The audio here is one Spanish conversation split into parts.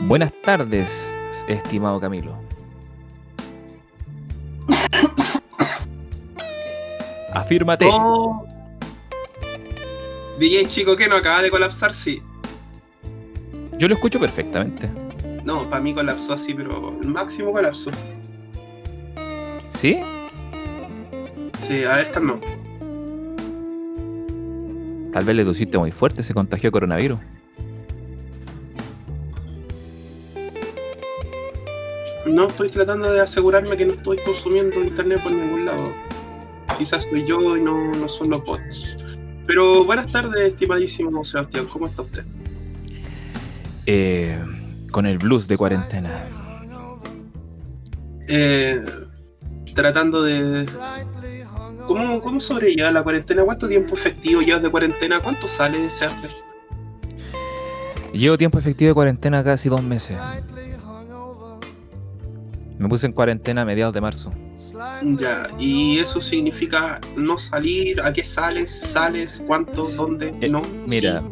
Buenas tardes, estimado Camilo. Afírmate. Oh. DJ chico que no acaba de colapsar, sí. Yo lo escucho perfectamente. No, para mí colapsó así, pero el máximo colapso. ¿Sí? Sí, a ver, esta no. Tal vez le tosiste muy fuerte, se contagió coronavirus. No estoy tratando de asegurarme que no estoy consumiendo internet por ningún lado. Quizás soy yo y no, no son los bots. Pero buenas tardes, estimadísimo Sebastián, ¿cómo está usted? Eh, con el blues de cuarentena. Eh, tratando de. ¿Cómo, ¿Cómo sobrelleva la cuarentena? ¿Cuánto tiempo efectivo llevas de cuarentena? ¿Cuánto sale Sebastián? Llevo tiempo efectivo de cuarentena casi dos meses. Me puse en cuarentena a mediados de marzo. Ya, y eso significa no salir, ¿a qué sales? ¿Sales? ¿Cuánto? ¿Dónde? Eh, ¿No? Mira,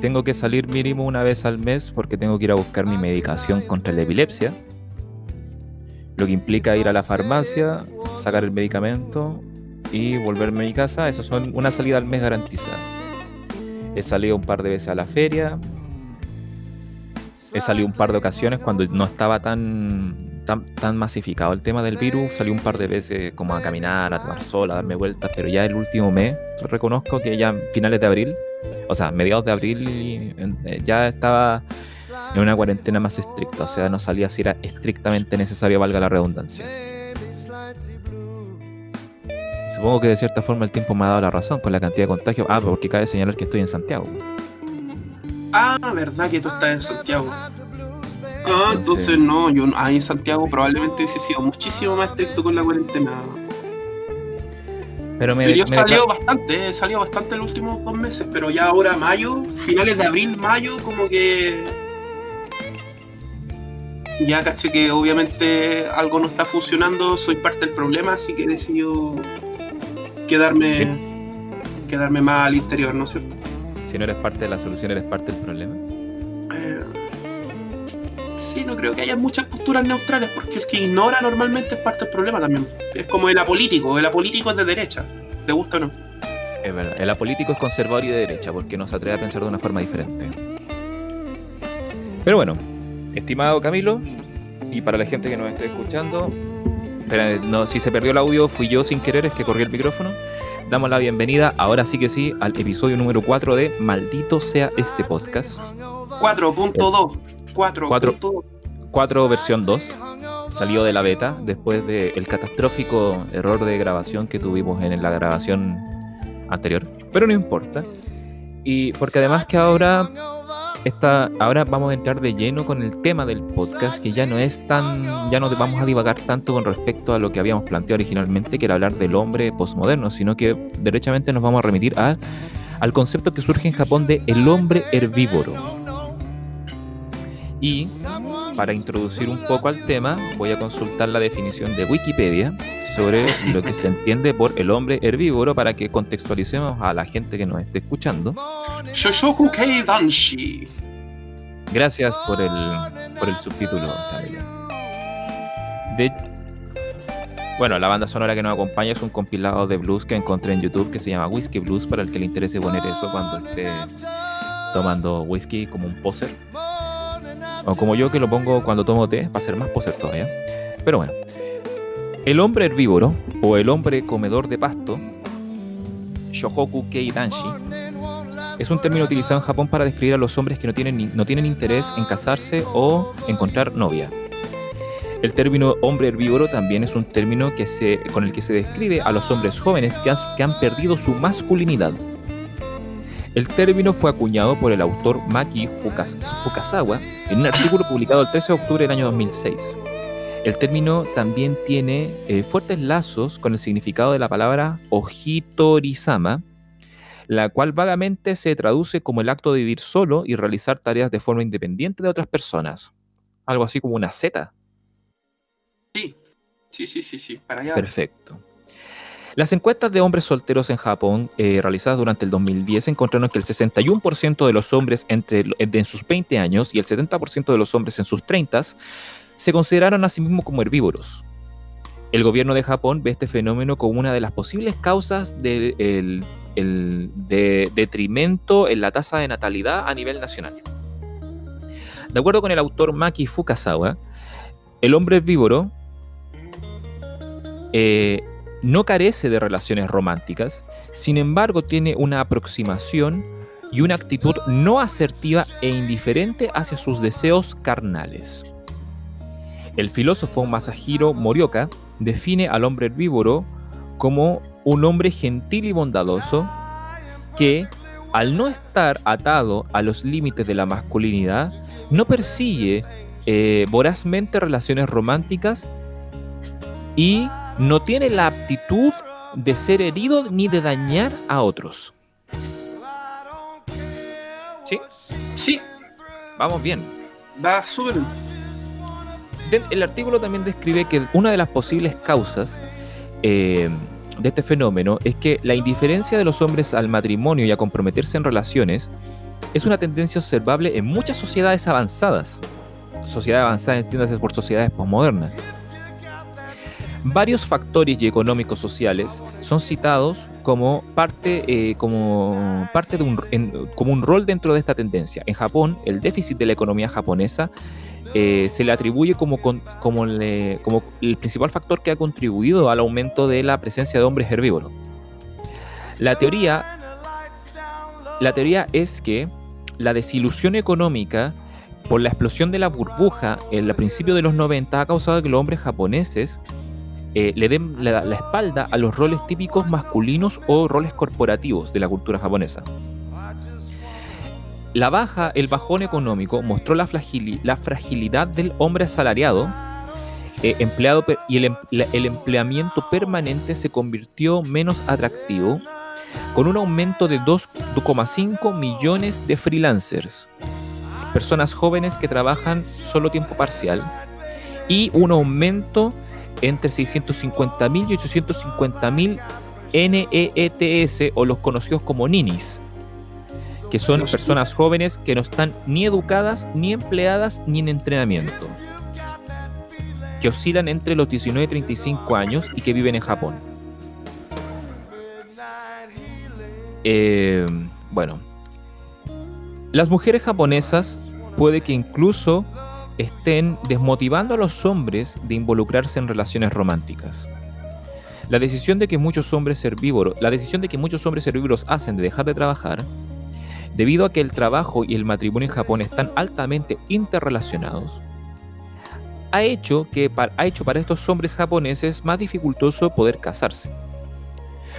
tengo que salir mínimo una vez al mes porque tengo que ir a buscar mi medicación contra la epilepsia. Lo que implica ir a la farmacia, sacar el medicamento y volverme a mi casa. Eso son una salida al mes garantizada. He salido un par de veces a la feria. He salido un par de ocasiones cuando no estaba tan, tan, masificado el tema del virus. Salí un par de veces como a caminar, a tomar sol, a darme vueltas. Pero ya el último mes, reconozco que ya finales de abril, o sea, mediados de abril, eh, ya estaba en una cuarentena más estricta. O sea, no salía si era estrictamente necesario, valga la redundancia. Supongo que de cierta forma el tiempo me ha dado la razón con la cantidad de contagios. Ah, porque cabe señalar que estoy en Santiago. Ah, verdad que tú estás en Santiago. Ah, entonces no, yo ahí en Santiago probablemente hubiese sido muchísimo más estricto con la cuarentena. Pero me, yo me salió bastante, he salido bastante los últimos dos meses, pero ya ahora mayo, finales de abril, mayo, como que ya caché que obviamente algo no está funcionando, soy parte del problema, así que he decidido quedarme, Sí. quedarme más al interior, ¿no es cierto? Si no eres parte de la solución, eres parte del problema. Sí, no creo que haya muchas posturas neutrales, porque el que ignora normalmente es parte del problema también. Es como el apolítico, el apolítico es de derecha, ¿te gusta o no? Es verdad. El apolítico es conservador y de derecha porque no se atreve a pensar de una forma diferente. Pero bueno, estimado Camilo, y para la gente que nos esté escuchando, no, si se perdió el audio, fui yo sin querer, es que corrí el micrófono. Damos la bienvenida, ahora sí que sí, al episodio número 4 de Maldito sea este podcast. 4.2. 4.2. 4 versión 2. Salió de la beta después del catastrófico error de grabación que tuvimos en la grabación anterior. Pero no importa. Y porque además que ahora esta, ahora vamos a entrar de lleno con el tema del podcast, que ya no es tan, ya no vamos a divagar tanto con respecto a lo que habíamos planteado originalmente, que era hablar del hombre postmoderno, sino que derechamente nos vamos a remitir a, al concepto que surge en Japón de el hombre herbívoro. Y para introducir un poco al tema, voy a consultar la definición de Wikipedia sobre lo que se entiende por el hombre herbívoro para que contextualicemos a la gente que nos esté escuchando. Shoshoku Kei Danshi. Gracias por el, por el subtítulo. De, bueno, la banda sonora que nos acompaña es un compilado de blues que encontré en YouTube que se llama Whiskey Blues para el que le interese poner eso cuando esté tomando whisky como un poser. O como yo que lo pongo cuando tomo té para ser más poser todavía. Pero bueno. El hombre herbívoro o el hombre comedor de pasto, Shohoku Kei Danshi, es un término utilizado en Japón para describir a los hombres que no tienen, no tienen interés en casarse o encontrar novia. El término hombre herbívoro también es un término que se, con el que se describe a los hombres jóvenes que, has- que han perdido su masculinidad. El término fue acuñado por el autor Maki Fukas- Fukasawa en un artículo publicado el 13 de octubre del año 2006. El término también tiene eh, fuertes lazos con el significado de la palabra ojitorizama, la cual vagamente se traduce como el acto de vivir solo y realizar tareas de forma independiente de otras personas. Algo así como una Z. Sí, sí, sí, sí, sí. Para allá. Perfecto. Las encuestas de hombres solteros en Japón, eh, realizadas durante el 2010, encontraron que el 61% de los hombres entre, en sus 20 años y el 70% de los hombres en sus 30 se consideraron a sí mismos como herbívoros. El gobierno de Japón ve este fenómeno como una de las posibles causas del de detrimento en la tasa de natalidad a nivel nacional. De acuerdo con el autor Maki Fukasawa, el hombre herbívoro eh, no carece de relaciones románticas, sin embargo tiene una aproximación y una actitud no asertiva e indiferente hacia sus deseos carnales. El filósofo Masahiro Morioka define al hombre herbívoro como un hombre gentil y bondadoso que, al no estar atado a los límites de la masculinidad, no persigue eh, vorazmente relaciones románticas y no tiene la aptitud de ser herido ni de dañar a otros. ¿Sí? Sí. Vamos bien. Va súper El artículo también describe que una de las posibles causas eh, de este fenómeno es que la indiferencia de los hombres al matrimonio y a comprometerse en relaciones es una tendencia observable en muchas sociedades avanzadas. Sociedades avanzadas entiéndase por sociedades posmodernas. Varios factores económicos sociales son citados como parte, eh, como parte de un, como un rol dentro de esta tendencia. En Japón, el déficit de la economía japonesa eh, se le atribuye como, como, como el principal factor que ha contribuido al aumento de la presencia de hombres herbívoros. La teoría, la teoría es que la desilusión económica por la explosión de la burbuja en el principio de los 90 ha causado que los hombres japoneses eh, le den la, espalda a los roles típicos masculinos o roles corporativos de la cultura japonesa. La baja, el bajón económico mostró la, fragilidad del hombre asalariado eh, empleado y el, el empleamiento permanente se convirtió menos atractivo con un aumento de 2,5 millones de freelancers, personas jóvenes que trabajan solo tiempo parcial y un aumento entre 650.000 y 850.000 NEETS o los conocidos como ninis, que son personas jóvenes que no están ni educadas, ni empleadas, ni en entrenamiento, que oscilan entre los 19 y 35 años y que viven en Japón. Eh, bueno, las mujeres japonesas puede que incluso estén desmotivando a los hombres de involucrarse en relaciones románticas. La decisión de que muchos hombres herbívoros, la decisión de que muchos hombres herbívoros hacen de dejar de trabajar, debido a que el trabajo y el matrimonio en Japón están altamente interrelacionados, ha hecho, que, ha hecho para estos hombres japoneses más dificultoso poder casarse.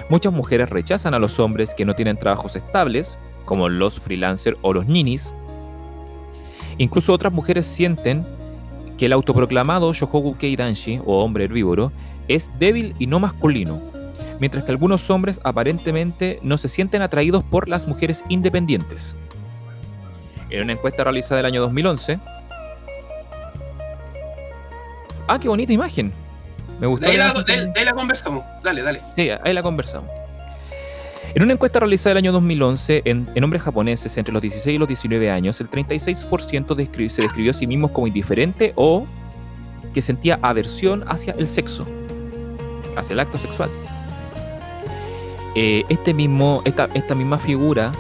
Muchas mujeres rechazan a los hombres que no tienen trabajos estables, como los freelancers o los ninis, Incluso otras mujeres sienten que el autoproclamado Shohoku Keidanshi, o hombre herbívoro, es débil y no masculino, mientras que algunos hombres aparentemente no se sienten atraídos por las mujeres independientes. En una encuesta realizada el año 2011, Ah, qué bonita imagen. Me gustó. Ahí la, la, conversamos. Dale, dale. Sí, ahí la conversamos. En una encuesta realizada el año 2011 en, hombres japoneses entre los 16 y los 19 años, el 36% se describió a sí mismos como indiferente o que sentía aversión hacia el sexo, hacia el acto sexual. Eh, este mismo, esta, esta misma figura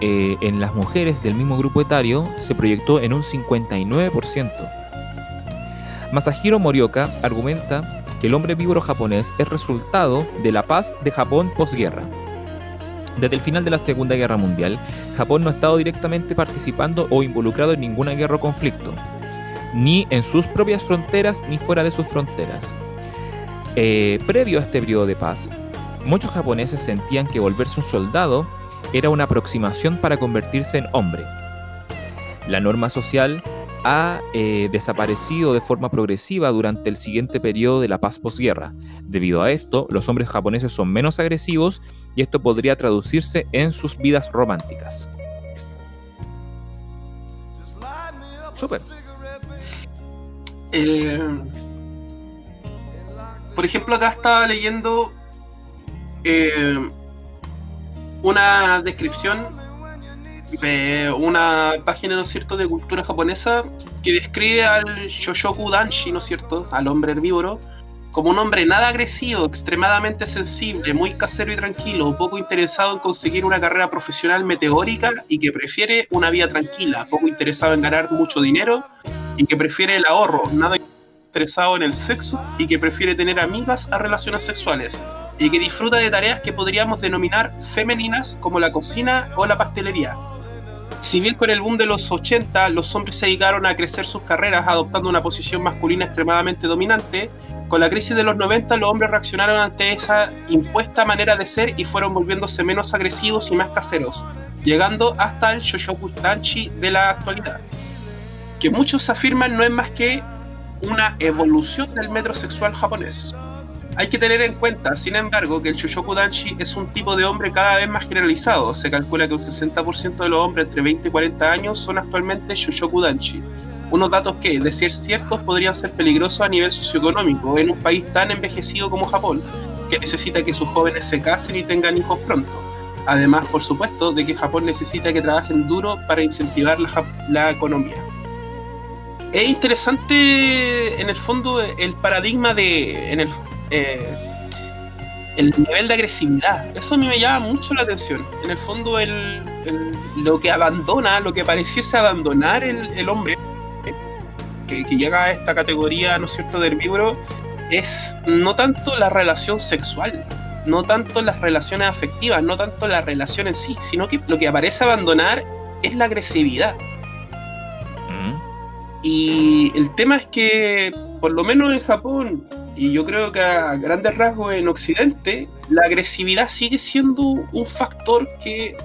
eh, en las mujeres del mismo grupo etario se proyectó en un 59%. Masahiro Morioka argumenta que el hombre víboro japonés es resultado de la paz de Japón posguerra desde el final de la Segunda Guerra Mundial, Japón no ha estado directamente participando o involucrado en ninguna guerra o conflicto, ni en sus propias fronteras ni fuera de sus fronteras. Eh, previo a este periodo de paz, muchos japoneses sentían que volverse un soldado era una aproximación para convertirse en hombre. La norma social ha eh, desaparecido de forma progresiva durante el siguiente periodo de la paz posguerra. Debido a esto, los hombres japoneses son menos agresivos y esto podría traducirse en sus vidas románticas. Super. Eh, por ejemplo, acá estaba leyendo eh, una descripción de una página, ¿no cierto?, de cultura japonesa que describe al Shoshoku Danshi, ¿no es cierto?, al hombre herbívoro, como un hombre nada agresivo, extremadamente sensible, muy casero y tranquilo, poco interesado en conseguir una carrera profesional meteórica y que prefiere una vida tranquila, poco interesado en ganar mucho dinero y que prefiere el ahorro, nada interesado en el sexo y que prefiere tener amigas a relaciones sexuales y que disfruta de tareas que podríamos denominar femeninas como la cocina o la pastelería. Si bien con el boom de los 80 los hombres se dedicaron a crecer sus carreras adoptando una posición masculina extremadamente dominante, con la crisis de los 90 los hombres reaccionaron ante esa impuesta manera de ser y fueron volviéndose menos agresivos y más caseros, llegando hasta el Shoshoku Tanchi de la actualidad, que muchos afirman no es más que una evolución del metrosexual japonés. Hay que tener en cuenta, sin embargo, que el Shoshoku Danshi es un tipo de hombre cada vez más generalizado. Se calcula que un 60% de los hombres entre 20 y 40 años son actualmente Shoshoku Danshi. Unos datos que, de ser ciertos, podrían ser peligrosos a nivel socioeconómico en un país tan envejecido como Japón, que necesita que sus jóvenes se casen y tengan hijos pronto. Además, por supuesto, de que Japón necesita que trabajen duro para incentivar la, la economía es interesante en el fondo el paradigma de en el, eh, el nivel de agresividad. Eso a mí me llama mucho la atención. En el fondo el, el- lo que abandona lo que pareciese abandonar el, el hombre que, que llega a esta categoría no es cierto de herbívoro es no tanto la relación sexual no tanto las relaciones afectivas no tanto la relación en sí sino que lo que aparece abandonar es la agresividad. Mm. y el tema es que, por lo menos en Japón, y yo creo que a grandes rasgos en Occidente, la agresividad sigue siendo un factor que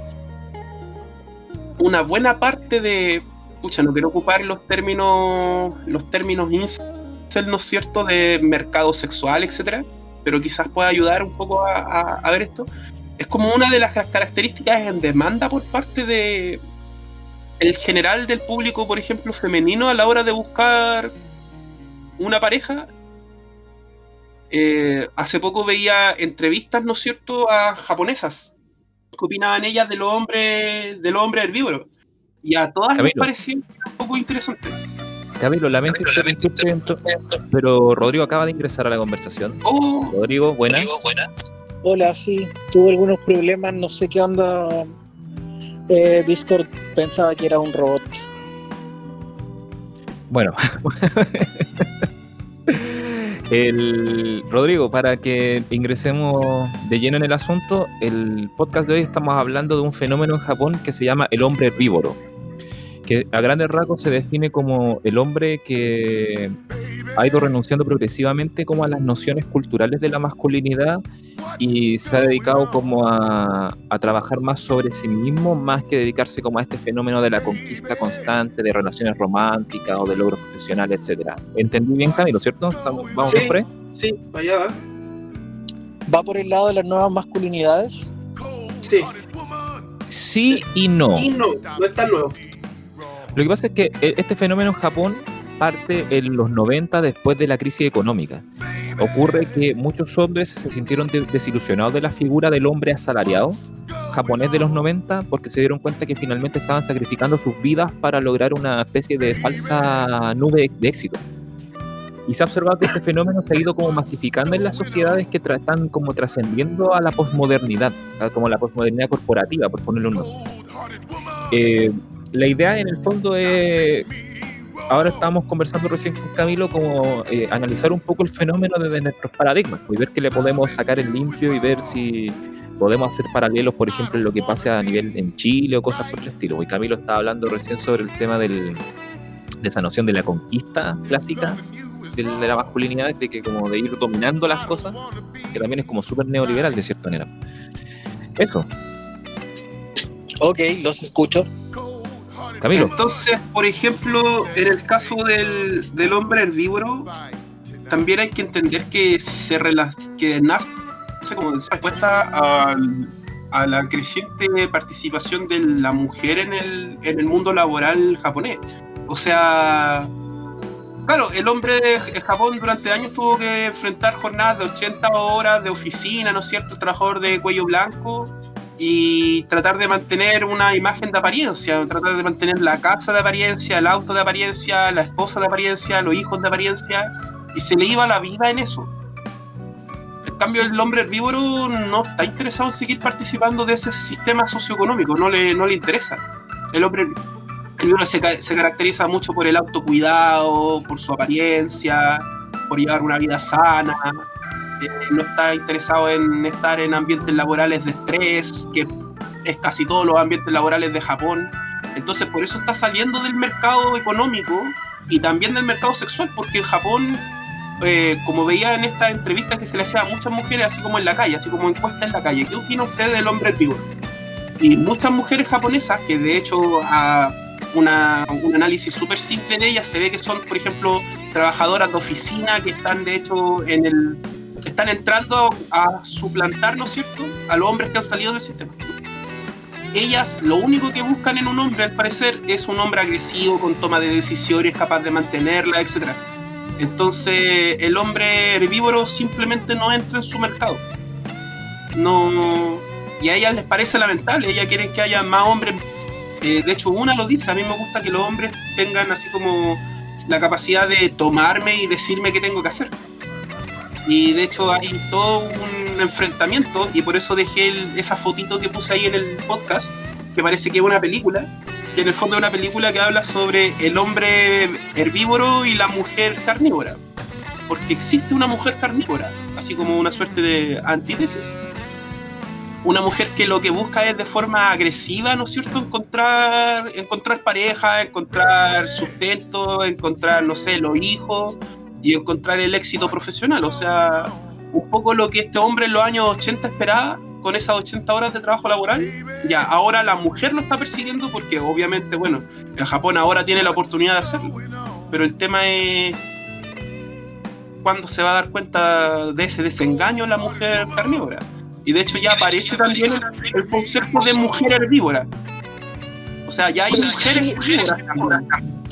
una buena parte de, pucha, no quiero ocupar los términos, los términos incel, ¿no es cierto?, de mercado sexual, etcétera, pero quizás pueda ayudar un poco a, a- a ver esto. Es como una de las características en demanda por parte de, el general del público, por ejemplo, femenino a la hora de buscar una pareja. Eh, hace poco veía entrevistas, ¿no es cierto?, a japonesas. ¿Qué opinaban ellas de los hombres, de los hombres herbívoros? Y a todas les Camilo. parecía un poco interesante. Camilo, lamento interrumpirte, pero Rodrigo acaba de ingresar a la conversación. Oh, Rodrigo, buenas. Hola, sí, tuve algunos problemas, no sé qué onda. Eh, Discord pensaba que era un robot. Bueno. El, Rodrigo, para que ingresemos de lleno en el asunto, el podcast de hoy estamos hablando de un fenómeno en Japón que se llama el hombre herbívoro, que a grandes rasgos se define como el hombre que ha ido renunciando progresivamente como a las nociones culturales de la masculinidad y se ha dedicado como a, a trabajar más sobre sí mismo, más que dedicarse como a este fenómeno de la conquista constante, de relaciones románticas o de logros profesionales, etcétera. ¿Entendí bien, Camilo, cierto? ¿Estamos- ¿Vamos Sí. ahí? sí, allá va. ¿Va por el lado de las nuevas masculinidades? Sí, Sí y no. y no, no es tan nuevo. Lo que pasa es que eh, este fenómeno en Japón parte en los 90 después de la crisis económica. Ocurre que muchos hombres se sintieron de- desilusionados de la figura del hombre asalariado japonés de los 90 porque se dieron cuenta que finalmente estaban sacrificando sus vidas para lograr una especie de falsa nube de éxito. Y se ha observado que este fenómeno se ha ido como masificando en las sociedades que están como trascendiendo a la posmodernidad, como la posmodernidad corporativa, por ponerlo un nombre. Eh, la idea en el fondo es, ahora estamos conversando recién con Camilo, como eh, analizar un poco el fenómeno desde nuestros paradigmas pues, y ver que le podemos sacar el limpio y ver si podemos hacer paralelos, por ejemplo, en lo que pase a nivel en Chile o cosas por el estilo. Y Camilo estaba hablando recién sobre el tema del, de esa noción de la conquista clásica de, de la masculinidad, de que como de ir dominando las cosas, que también es como súper neoliberal de cierta manera. Eso, Ok, los escucho. Camilo. Entonces, por ejemplo, en el caso del, del hombre herbívoro, también hay que entender que se rela- que nace como respuesta al- a la creciente participación de la mujer en el, en el mundo laboral japonés. O sea, Claro, el hombre de Japón durante años tuvo que enfrentar jornadas de 80 horas de oficina, ¿no es cierto? El trabajador de cuello blanco y tratar de mantener una imagen de apariencia, tratar de mantener la casa de apariencia, el auto de apariencia, la esposa de apariencia, los hijos de apariencia, y se le iba la vida en eso. En cambio, el hombre herbívoro no está interesado en seguir participando de ese sistema socioeconómico, no le, no le interesa. El hombre herbívoro se, se caracteriza mucho por el autocuidado, por su apariencia, por llevar una vida sana, no está interesado en estar en ambientes laborales de estrés, que es casi todos los ambientes laborales de Japón. Entonces por eso está saliendo del mercado económico y también del mercado sexual, porque en Japón, eh, como veía en esta entrevista que se le hacía a muchas mujeres, así como en la calle, así como encuesta en la calle, ¿qué opina usted del hombre vivo? Y muchas mujeres japonesas, que de hecho a una, un análisis súper simple de ellas se ve que son, por ejemplo, trabajadoras de oficina que están de hecho en el están entrando a suplantar, ¿no es cierto?, a los hombres que han salido del sistema. Ellas lo único que buscan en un hombre, al parecer, es un hombre agresivo, con toma de decisiones, capaz de mantenerla, etc. Entonces, el hombre herbívoro simplemente no entra en su mercado. No. Y a ellas les parece lamentable, ellas quieren que haya más hombres. Eh, de hecho, una lo dice, a mí me gusta que los hombres tengan así como la capacidad de tomarme y decirme qué tengo que hacer y de hecho hay todo un enfrentamiento y por eso dejé esa fotito que puse ahí en el podcast, que parece que es una película, que en el fondo es una película que habla sobre el hombre herbívoro y la mujer carnívora. Porque existe una mujer carnívora, así como una suerte de antítesis. Una mujer que lo que busca es de forma agresiva, ¿no es cierto?, encontrar, encontrar pareja, encontrar sustento, encontrar, no sé, los hijos, y encontrar el éxito profesional. O sea, un poco lo que este hombre en los años 80 esperaba con esas 80 horas de trabajo laboral, ya ahora la mujer lo está persiguiendo porque obviamente, bueno, en Japón ahora tiene la oportunidad de hacerlo. Pero el tema es cuándo se va a dar cuenta de ese desengaño la mujer carnívora. Y de hecho ya aparece también el concepto de mujer herbívora. O sea, ya hay mujeres herbívoras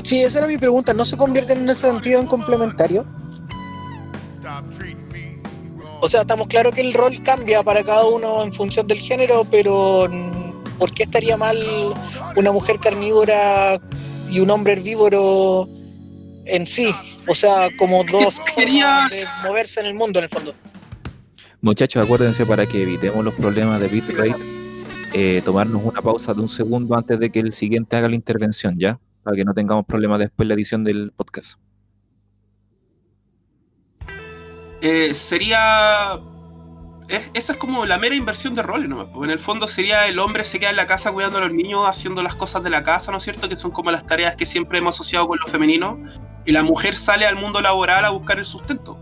Sí, esa era mi pregunta. ¿No se convierten en ese sentido en complementario? O sea, estamos claros que el rol cambia para cada uno en función del género, pero ¿por qué estaría mal una mujer carnívora y un hombre herbívoro en sí? O sea, como dos formas de moverse en el mundo, en el fondo. Muchachos, acuérdense para que evitemos los problemas de bitrate, eh, tomarnos una pausa de un segundo antes de que el siguiente haga la intervención, ¿ya? Para que no tengamos problemas después en la edición del podcast. Eh, sería. esa es como la mera inversión de roles, ¿no? En el fondo sería el hombre se queda en la casa cuidando a los niños, haciendo las cosas de la casa, ¿no es cierto? Que son como las tareas que siempre hemos asociado con lo femenino. Y la mujer sale al mundo laboral a buscar el sustento.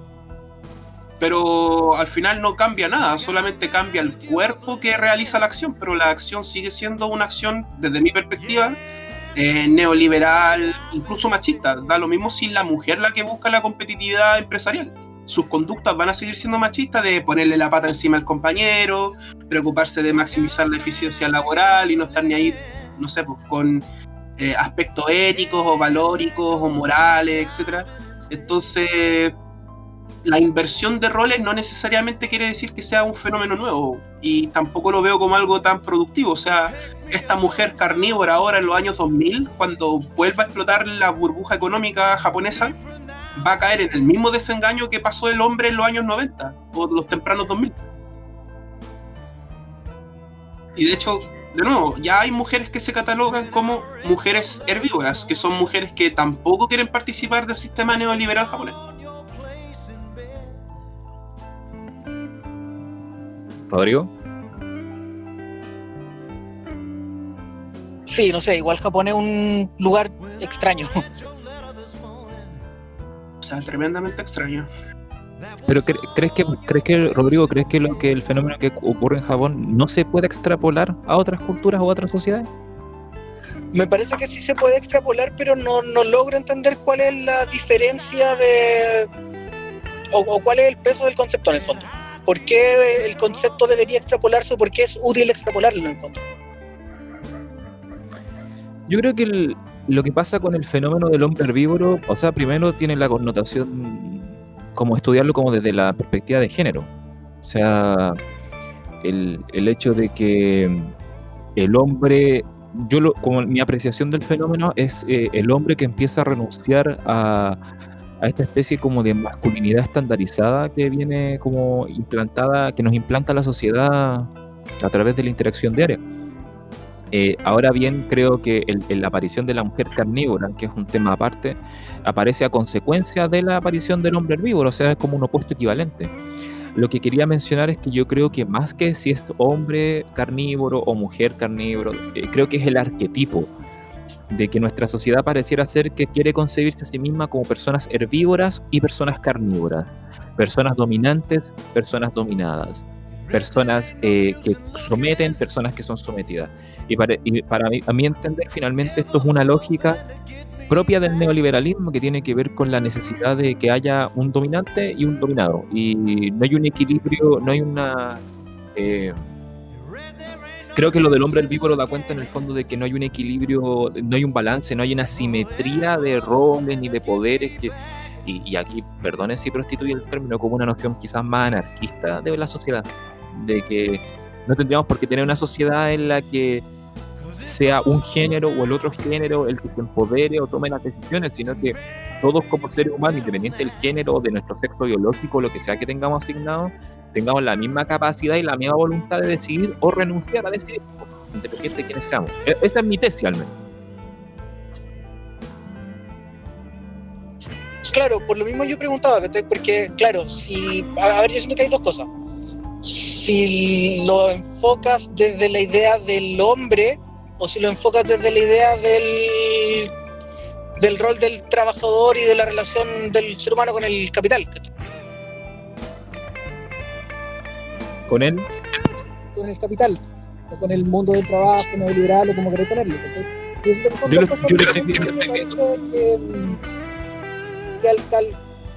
Pero al final no cambia nada, solamente cambia el cuerpo que realiza la acción, pero la acción sigue siendo una acción, desde mi perspectiva, eh, neoliberal, incluso machista. Da lo mismo si la mujer la que busca la competitividad empresarial. Sus conductas van a seguir siendo machistas de ponerle la pata encima al compañero, preocuparse de maximizar la eficiencia laboral y no estar ni ahí, no sé, pues, con eh, aspectos éticos o valóricos o morales, etc. Entonces, la inversión de roles no necesariamente quiere decir que sea un fenómeno nuevo y tampoco lo veo como algo tan productivo. O sea, esta mujer carnívora ahora en los años 2000, cuando vuelva a explotar la burbuja económica japonesa, va a caer en el mismo desengaño que pasó el hombre en los años 90 o los tempranos 2000. Y de hecho, de nuevo, ya hay mujeres que se catalogan como mujeres herbívoras, que son mujeres que tampoco quieren participar del sistema neoliberal japonés. Rodrigo. Sí, no sé, igual Japón es un lugar extraño. O sea, tremendamente extraño. Pero crees que crees que Rodrigo crees que lo que el fenómeno que ocurre en Japón no se puede extrapolar a otras culturas o a otras sociedades? Me parece que sí se puede extrapolar, pero no, no logro entender cuál es la diferencia de o, o cuál es el peso del concepto en el fondo. ¿Por qué el concepto debería extrapolarse o por qué es útil extrapolarlo en el fondo? Yo creo que lo que pasa con el fenómeno del hombre herbívoro, o sea, primero tiene la connotación como estudiarlo como desde la perspectiva de género. O sea, el, el hecho de que el hombre, yo lo, como mi apreciación del fenómeno es eh, el hombre que empieza a renunciar a, a esta especie como de masculinidad estandarizada que viene como implantada, que nos implanta la sociedad a través de la interacción diaria. Eh, ahora bien, creo que la aparición de la mujer carnívora, que es un tema aparte, aparece a consecuencia de la aparición del hombre herbívoro, o sea, es como un opuesto equivalente. Lo que quería mencionar es que yo creo que más que si es hombre carnívoro o mujer carnívoro, eh, creo que es el arquetipo de que nuestra sociedad pareciera ser que quiere concebirse a sí misma como personas herbívoras y personas carnívoras, personas dominantes, personas dominadas, personas eh, que someten, personas que son sometidas. Y para, y para mí, a mi entender, finalmente esto es una lógica propia del neoliberalismo que tiene que ver con la necesidad de que haya un dominante y un dominado. Y no hay un equilibrio, no hay una... Eh, creo que lo del hombre herbívoro da cuenta en el fondo de que no hay un equilibrio, no hay un balance, no hay una simetría de roles ni de poderes que... Y, y aquí, perdone si prostituye el término como una noción quizás más anarquista de la sociedad, de que no tendríamos por qué tener una sociedad en la que sea un género o el otro género el que se empodere o tome las decisiones, sino que todos como seres humanos, independiente del género, de nuestro sexo biológico, lo que sea que tengamos asignado, tengamos la misma capacidad y la misma voluntad de decidir o renunciar a decidir, independiente de quiénes seamos. E-, esa es mi tesis al menos. Claro, por lo mismo yo preguntaba, porque claro, si, a ver, yo siento que hay dos cosas. Si lo enfocas desde la idea del hombre o si lo enfocas desde la idea del, del rol del trabajador y de la relación del ser humano con el capital. ¿Con él? Con el capital, o con el mundo del trabajo, neoliberal, o como queréis ponerlo. Yo lo- cosas yo que lo me estoy parece viendo. que, mm, que al,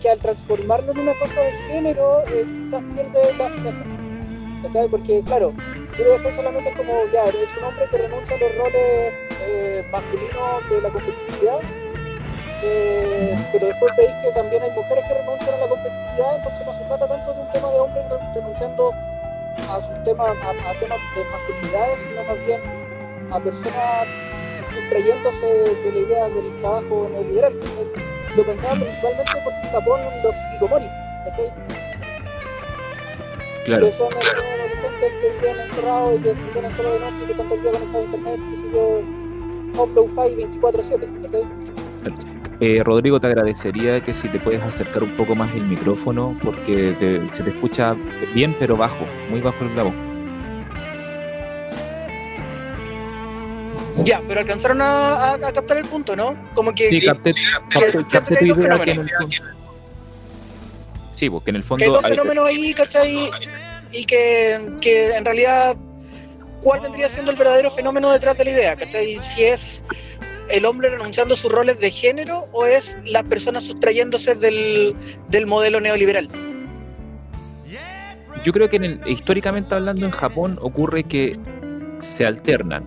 que al transformarlo en una cosa de género, eh, quizás pierde la. ¿Cachai? Porque, claro, pero después solamente es como, ya, eres un hombre que renuncia a los roles eh, masculinos de la competitividad, eh, pero después veis que también hay mujeres que renuncian a la competitividad, entonces no se trata tanto de un tema de hombres ren- renunciando a sus temas, a, a temas de masculinidades, sino más bien a personas sustrayéndose de la idea del trabajo neoliberal. Lo pensaba principalmente porque Japón los hikikomori, ¿cachai? Claro. que son claro. adolescentes que viven encerrados y que funcionan solo de noche y que están todo el día conectados a internet, que sé yo, upload file 24-7. ¿cachai? Eh, Rodrigo, te agradecería que si te puedes acercar un poco más el micrófono, porque te- se te escucha bien, pero bajo, muy bajo el voz. Ya, pero alcanzaron a, a- a captar el punto, ¿no? Como que, Sí, capté, tu hay idea que en fenómenos. el fondo... Sí, porque en el que hay fondo... dos hay- fenómenos ahí, ¿cachai? Y que, que en realidad, ¿cuál vendría siendo el verdadero fenómeno detrás de la idea? ¿cachai? Si es el hombre renunciando a sus roles de género o es las personas sustrayéndose del, del modelo neoliberal. Yo creo que en históricamente hablando en Japón ocurre que se alternan.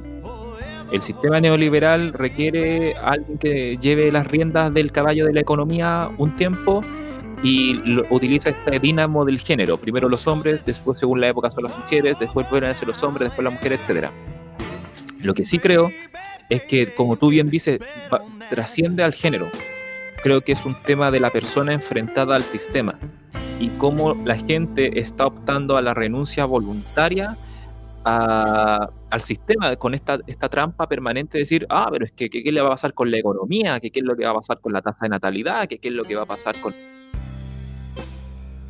El sistema neoliberal requiere alguien que lleve las riendas del caballo de la economía un tiempo y utiliza este dínamo del género. Primero los hombres, después según la época son las mujeres, después vuelven a ser los hombres, después las mujeres, etcétera. Lo que sí creo es que, como tú bien dices, trasciende al género. Creo que es un tema de la persona enfrentada al sistema y cómo la gente está optando a la renuncia voluntaria al sistema con esta, esta trampa permanente de decir, ah, pero es que que- qué le va a pasar con la economía, que qué es lo que va a pasar con la tasa de natalidad, que qué es lo que va a pasar con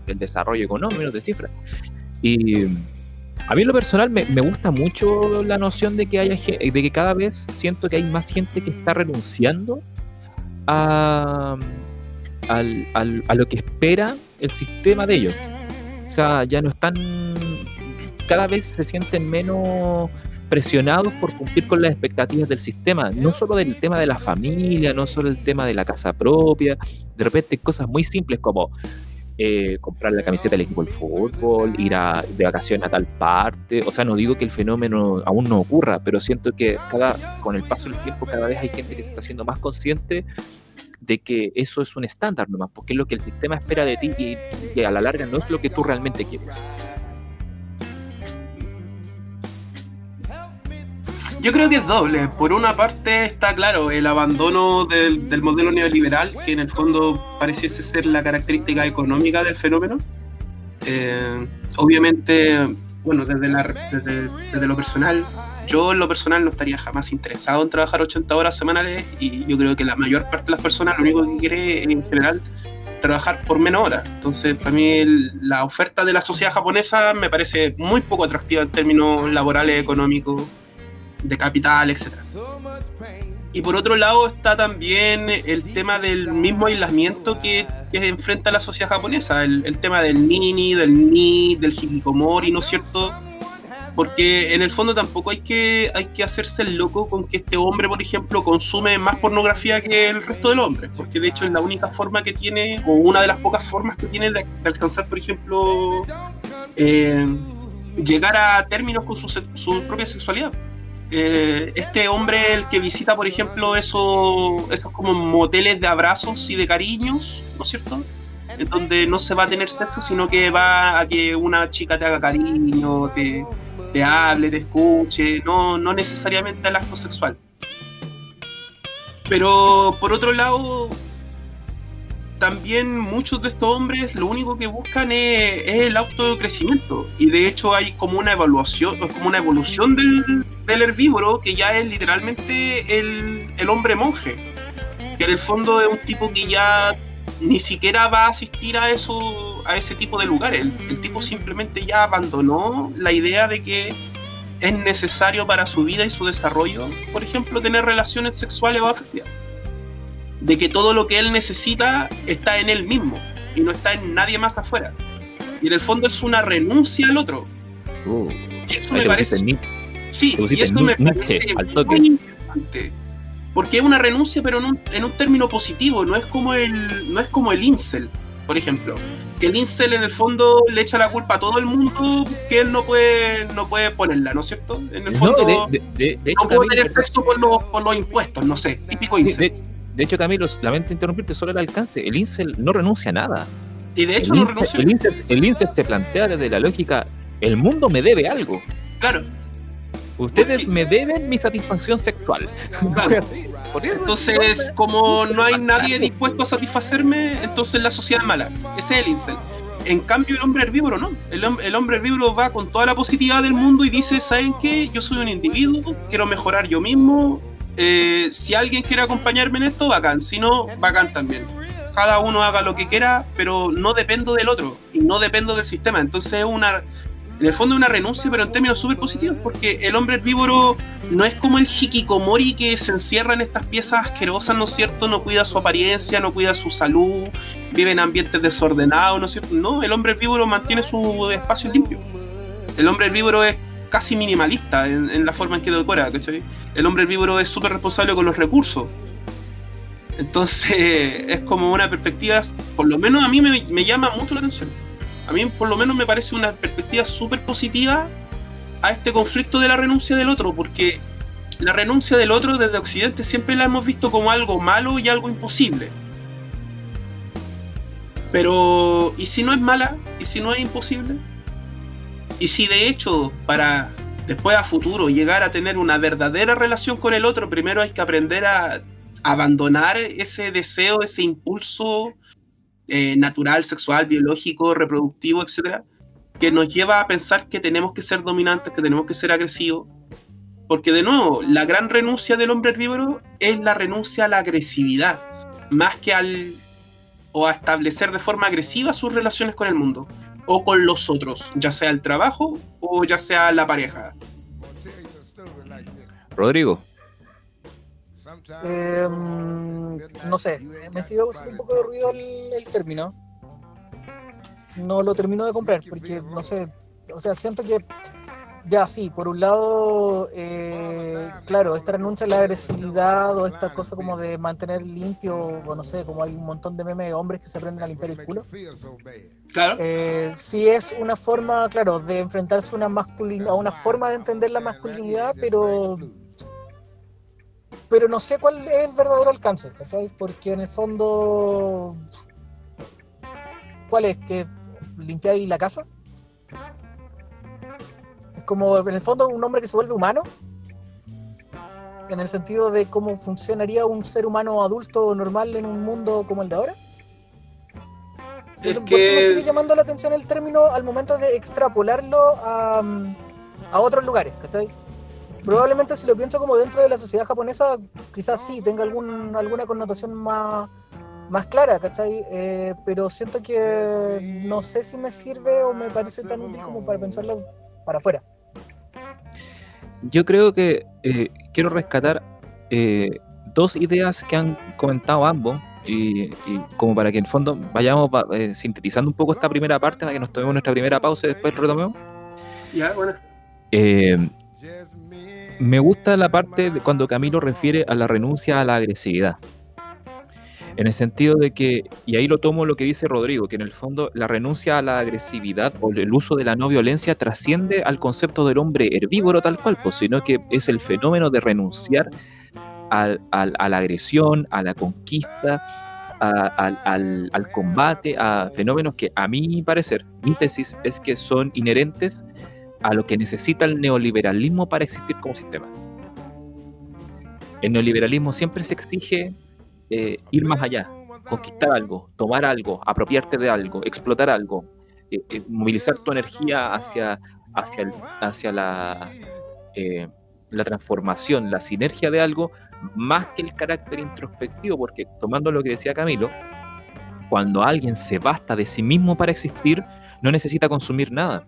el desarrollo económico de cifras. Y a mí en lo personal me, me gusta mucho la noción de que haya de que cada vez siento que hay más gente que está renunciando a, a lo que espera el sistema de ellos. O sea, ya no están, cada vez se sienten menos presionados por cumplir con las expectativas del sistema, no solo del tema de la familia, no solo el tema de la casa propia, de repente cosas muy simples como eh, comprar la camiseta del equipo de fútbol, ir a, de vacaciones a tal parte. O sea, no digo que el fenómeno aún no ocurra, pero siento que cada, con el paso del tiempo cada vez hay gente que se está haciendo más consciente de que eso es un estándar nomás, porque es lo que el sistema espera de ti y, y a la larga no es lo que tú realmente quieres. Yo creo que es doble. Por una parte está claro el abandono del, del, modelo neoliberal, que en el fondo pareciese ser la característica económica del fenómeno. Eh, obviamente, bueno, desde, la, desde, desde, lo personal, yo en lo personal no estaría jamás interesado en trabajar 80 horas semanales y yo creo que la mayor parte de las personas lo único que quiere en general trabajar por menos horas. Entonces, para mí el, la oferta de la sociedad japonesa me parece muy poco atractiva en términos laborales, económicos de capital, etc. Y por otro lado está también el tema del mismo aislamiento que, que enfrenta la sociedad japonesa, el, el, tema del nini, del ni, del hikikomori, ¿no es cierto? Porque en el fondo tampoco hay que, hay que hacerse el loco con que este hombre, por ejemplo, consume más pornografía que el resto del hombre, porque de hecho es la única forma que tiene, o una de las pocas formas que tiene de, de alcanzar, por ejemplo, eh, llegar a términos con su, su propia sexualidad eh, este hombre el que visita, por ejemplo, esos, esos como moteles de abrazos y de cariños, ¿no es cierto? En donde no se va a tener sexo, sino que va a que una chica te haga cariño, te, te hable, te escuche, no, no necesariamente al acto sexual. Pero por otro lado, también muchos de estos hombres lo único que buscan es, el autocrecimiento. Y de hecho hay como una evaluación, como una evolución del, del herbívoro que ya es literalmente el, el, hombre monje. Que en el fondo es un tipo que ya ni siquiera va a asistir a eso, a ese tipo de lugares. El, el tipo simplemente ya abandonó la idea de que es necesario para su vida y su desarrollo, por ejemplo, tener relaciones sexuales o afectivas de que todo lo que él necesita está en él mismo y no está en nadie más afuera. Y en el fondo es una renuncia al otro. Uh, y eso me parece. Sí, y eso me parece muy interesante. Porque es una renuncia, pero en un, en un, término positivo, no es como el, no es como el incel, por ejemplo. Que el incel en el fondo le echa la culpa a todo el mundo que él no puede, no puede ponerla, ¿no es cierto? En el fondo no, de, de, de hecho, no puede tener sexo por los, por los impuestos, no sé, típico incel. De hecho, Camilo, lamento interrumpirte, solo el alcance. El Incel no renuncia a nada. Y de hecho el no incel, renuncia. El Incel, el Incel se plantea desde la lógica, el mundo me debe algo. Claro. Ustedes me deben mi satisfacción sexual. Claro. Entonces, como no hay nadie dispuesto a satisfacerme, entonces la sociedad es mala. Ese es el Incel. En cambio, el hombre herbívoro no. El, el, hombre herbívoro va con toda la positividad del mundo y dice, ¿saben qué? Yo soy un individuo, quiero mejorar yo mismo, eh, si alguien quiere acompañarme en esto, bacán. Si no, bacán también. Cada uno haga lo que quiera, pero no dependo del otro y no dependo del sistema. Entonces es una, en el fondo es una renuncia, pero en términos súper positivos, porque el hombre herbívoro no es como el hikikomori que se encierra en estas piezas asquerosas, ¿no es cierto? No cuida su apariencia, no cuida su salud, vive en ambientes desordenados, ¿no es cierto? No, el hombre herbívoro mantiene su espacio limpio. El hombre herbívoro es casi minimalista en, la forma en que decora, ¿cachai? El hombre herbívoro es súper responsable con los recursos. Entonces es como una perspectiva, por lo menos a mí me, me llama mucho la atención. A mí por lo menos me parece una perspectiva súper positiva a este conflicto de la renuncia del otro, porque la renuncia del otro desde Occidente siempre la hemos visto como algo malo y algo imposible. Pero, ¿y si no es mala? ¿Y si no es imposible? ¿Y si de hecho para después a futuro llegar a tener una verdadera relación con el otro, primero hay que aprender a abandonar ese deseo, ese impulso eh, natural, sexual, biológico, reproductivo, etcétera, que nos lleva a pensar que tenemos que ser dominantes, que tenemos que ser agresivos. Porque de nuevo, la gran renuncia del hombre herbívoro es la renuncia a la agresividad, más que al o a establecer de forma agresiva sus relaciones con el mundo o con los otros, ya sea el trabajo o ya sea la pareja. Rodrigo. Eh, no sé, me sigue haciendo un poco de ruido el, el, término. No lo termino de comprar porque, no sé, o sea, siento que ya sí, por un lado, eh, claro, esta renuncia a la agresividad o esta cosa como de mantener limpio, o no sé, como hay un montón de memes de hombres que se aprenden a limpiar el culo. Claro. Eh, sí es una forma, claro, de enfrentarse a una, a una forma de entender la masculinidad, pero pero no sé cuál es el verdadero alcance, ¿cachai? Porque en el fondo, ¿cuál es? ¿Que limpiáis la casa? Es como, en el fondo, un hombre que se vuelve humano, en el sentido de cómo funcionaría un ser humano adulto normal en un mundo como el de ahora. Es Por eso me sigue llamando la atención el término al momento de extrapolarlo a, a otros lugares, ¿cachai? Probablemente si lo pienso como dentro de la sociedad japonesa, quizás sí, tenga algún, alguna connotación más, más clara, ¿cachai? Eh, pero siento que no sé si me sirve o me parece tan útil como para pensarlo para afuera. Yo creo que eh, quiero rescatar eh, dos ideas que han comentado ambos y, y como para que en fondo vayamos va- eh, sintetizando un poco esta primera parte para que nos tomemos nuestra primera pausa y después retomemos. Ya, bueno. Eh, me gusta la parte de cuando Camilo refiere a la renuncia a la agresividad. En el sentido de que, y ahí lo tomo lo que dice Rodrigo, que en el fondo la renuncia a la agresividad o el uso de la no violencia trasciende al concepto del hombre herbívoro tal cual, pues, sino que es el fenómeno de renunciar al- al- a la agresión, a la conquista, a- al- al combate, a fenómenos que a mi parecer, mi tesis es que son inherentes a lo que necesita el neoliberalismo para existir como sistema. El neoliberalismo siempre se exige eh, ir más allá, conquistar algo, tomar algo, apropiarte de algo, explotar algo, eh, eh, movilizar tu energía hacia, hacia, el- hacia la, la transformación, la sinergia de algo, más que el carácter introspectivo, porque tomando lo que decía Camilo, cuando alguien se basta de sí mismo para existir, no necesita consumir nada.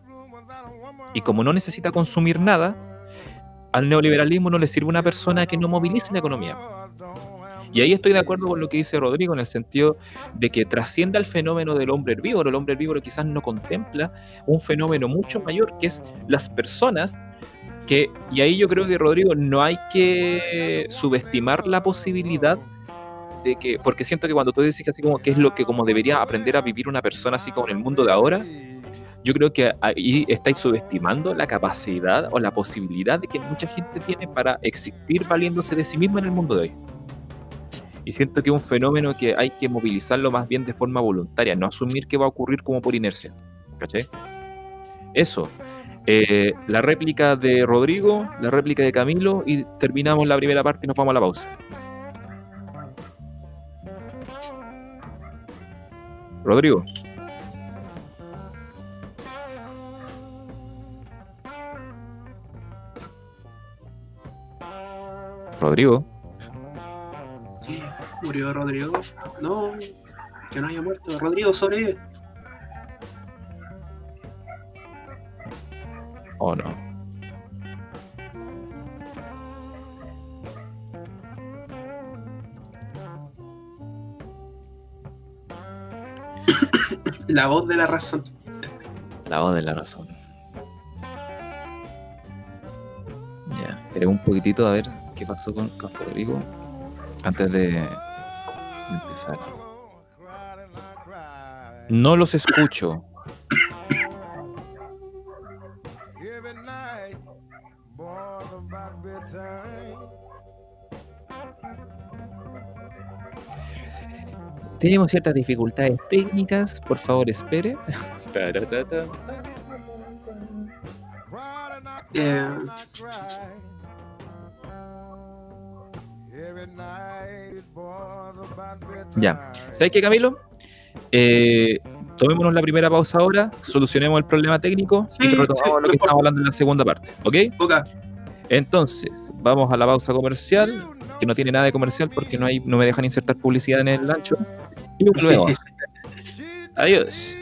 Y como no necesita consumir nada, al neoliberalismo no le sirve una persona que no movilice la economía. Y ahí estoy de acuerdo con lo que dice Rodrigo en el sentido de que trasciende al fenómeno del hombre herbívoro. El hombre herbívoro quizás no contempla un fenómeno mucho mayor que es las personas que, y ahí yo creo que Rodrigo no hay que subestimar la posibilidad de que, porque siento que cuando tú dices que así como que es lo que como debería aprender a vivir una persona así como en el mundo de ahora, yo creo que ahí estáis subestimando la capacidad o la posibilidad de que mucha gente tiene para existir valiéndose de sí misma en el mundo de hoy. Y siento que es un fenómeno que hay que movilizarlo más bien de forma voluntaria, no asumir que va a ocurrir como por inercia. ¿Cachai? Eso. Eh, la réplica de Rodrigo, la réplica de Camilo y terminamos la primera parte y nos vamos a la pausa. Rodrigo. Rodrigo. ¿Murió Rodrigo? No, que no haya muerto. Rodrigo sobrevive. Oh no. La voz de la razón. La voz de la razón. Ya, esperé un poquitito a ver qué pasó con, con Rodrigo antes de empezar. No los escucho. Tenemos ciertas dificultades técnicas, por favor espere. Taratata. Ya. ¿Sabes qué, Camilo? Eh, tomémonos la primera pausa ahora, solucionemos el problema técnico Sí, y retomamos sí, lo que estamos hablando en la segunda parte, ¿ok? Entonces, vamos a la pausa comercial, que no tiene nada de comercial porque no hay, no me dejan insertar publicidad en el ancho. Y luego. Adiós.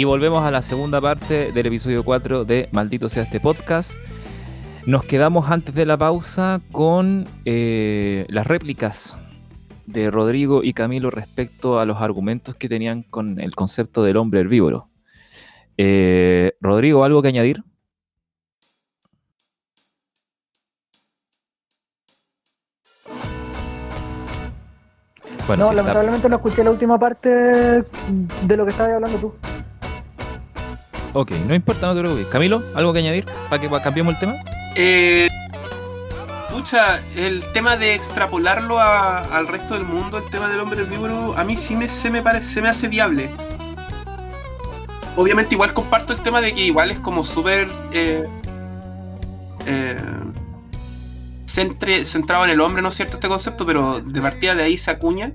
Y volvemos a la segunda parte del episodio 4 de Maldito sea este podcast. Nos quedamos antes de la pausa con eh, las réplicas de Rodrigo y Camilo respecto a los argumentos que tenían con el concepto del hombre herbívoro. Eh, Rodrigo, ¿algo que añadir? Bueno, no, lamentablemente no escuché la última parte de lo que estabas hablando tú. Ok, no importa, no te preocupes. Camilo, ¿algo que añadir para que cambiemos el tema? Eh, pucha, el tema de extrapolarlo al resto del mundo, el tema del hombre herbívoro, a mí sí me, se, me parece, se me hace viable. Obviamente igual comparto el tema de que igual es como súper... Eh, eh, centrado en el hombre, ¿no es cierto? Este concepto, pero de partida de ahí se acuña.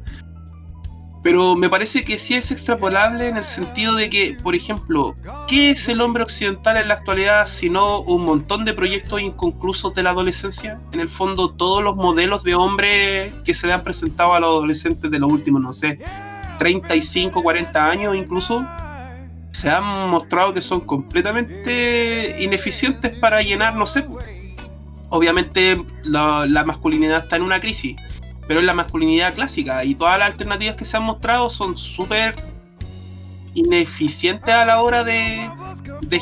Pero me parece que sí es extrapolable en el sentido de que, por ejemplo, ¿qué es el hombre occidental en la actualidad sino un montón de proyectos inconclusos de la adolescencia? En el fondo, todos los modelos de hombre que se le han presentado a los adolescentes de los últimos, no sé, 35, 40 años incluso, se han mostrado que son completamente ineficientes para llenar, no sé, obviamente la, masculinidad está en una crisis, pero es la masculinidad clásica y todas las alternativas que se han mostrado son súper ineficientes a la hora de,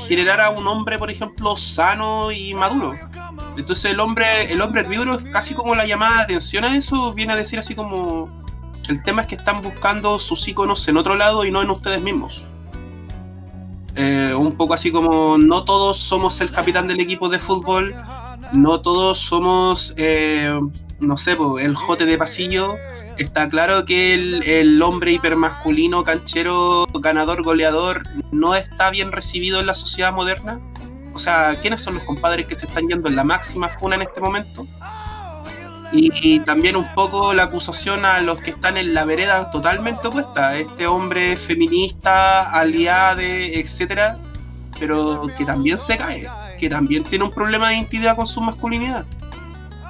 generar a un hombre, por ejemplo, sano y maduro. Entonces el hombre, el hombre herbívoro es casi como la llamada de atención a eso, viene a decir así como el tema es que están buscando sus iconos en otro lado y no en ustedes mismos. Eh, un poco así como no todos somos el capitán del equipo de fútbol, no todos somos, eh, no sé, el jote de pasillo. Está claro que el, hombre hipermasculino, canchero, ganador, goleador, no está bien recibido en la sociedad moderna. O sea, ¿quiénes son los compadres que se están yendo en la máxima funa en este momento? Y, también un poco la acusación a los que están en la vereda totalmente opuesta. Este hombre feminista, aliade, etcétera, pero que también se cae que también tiene un problema de identidad con su masculinidad.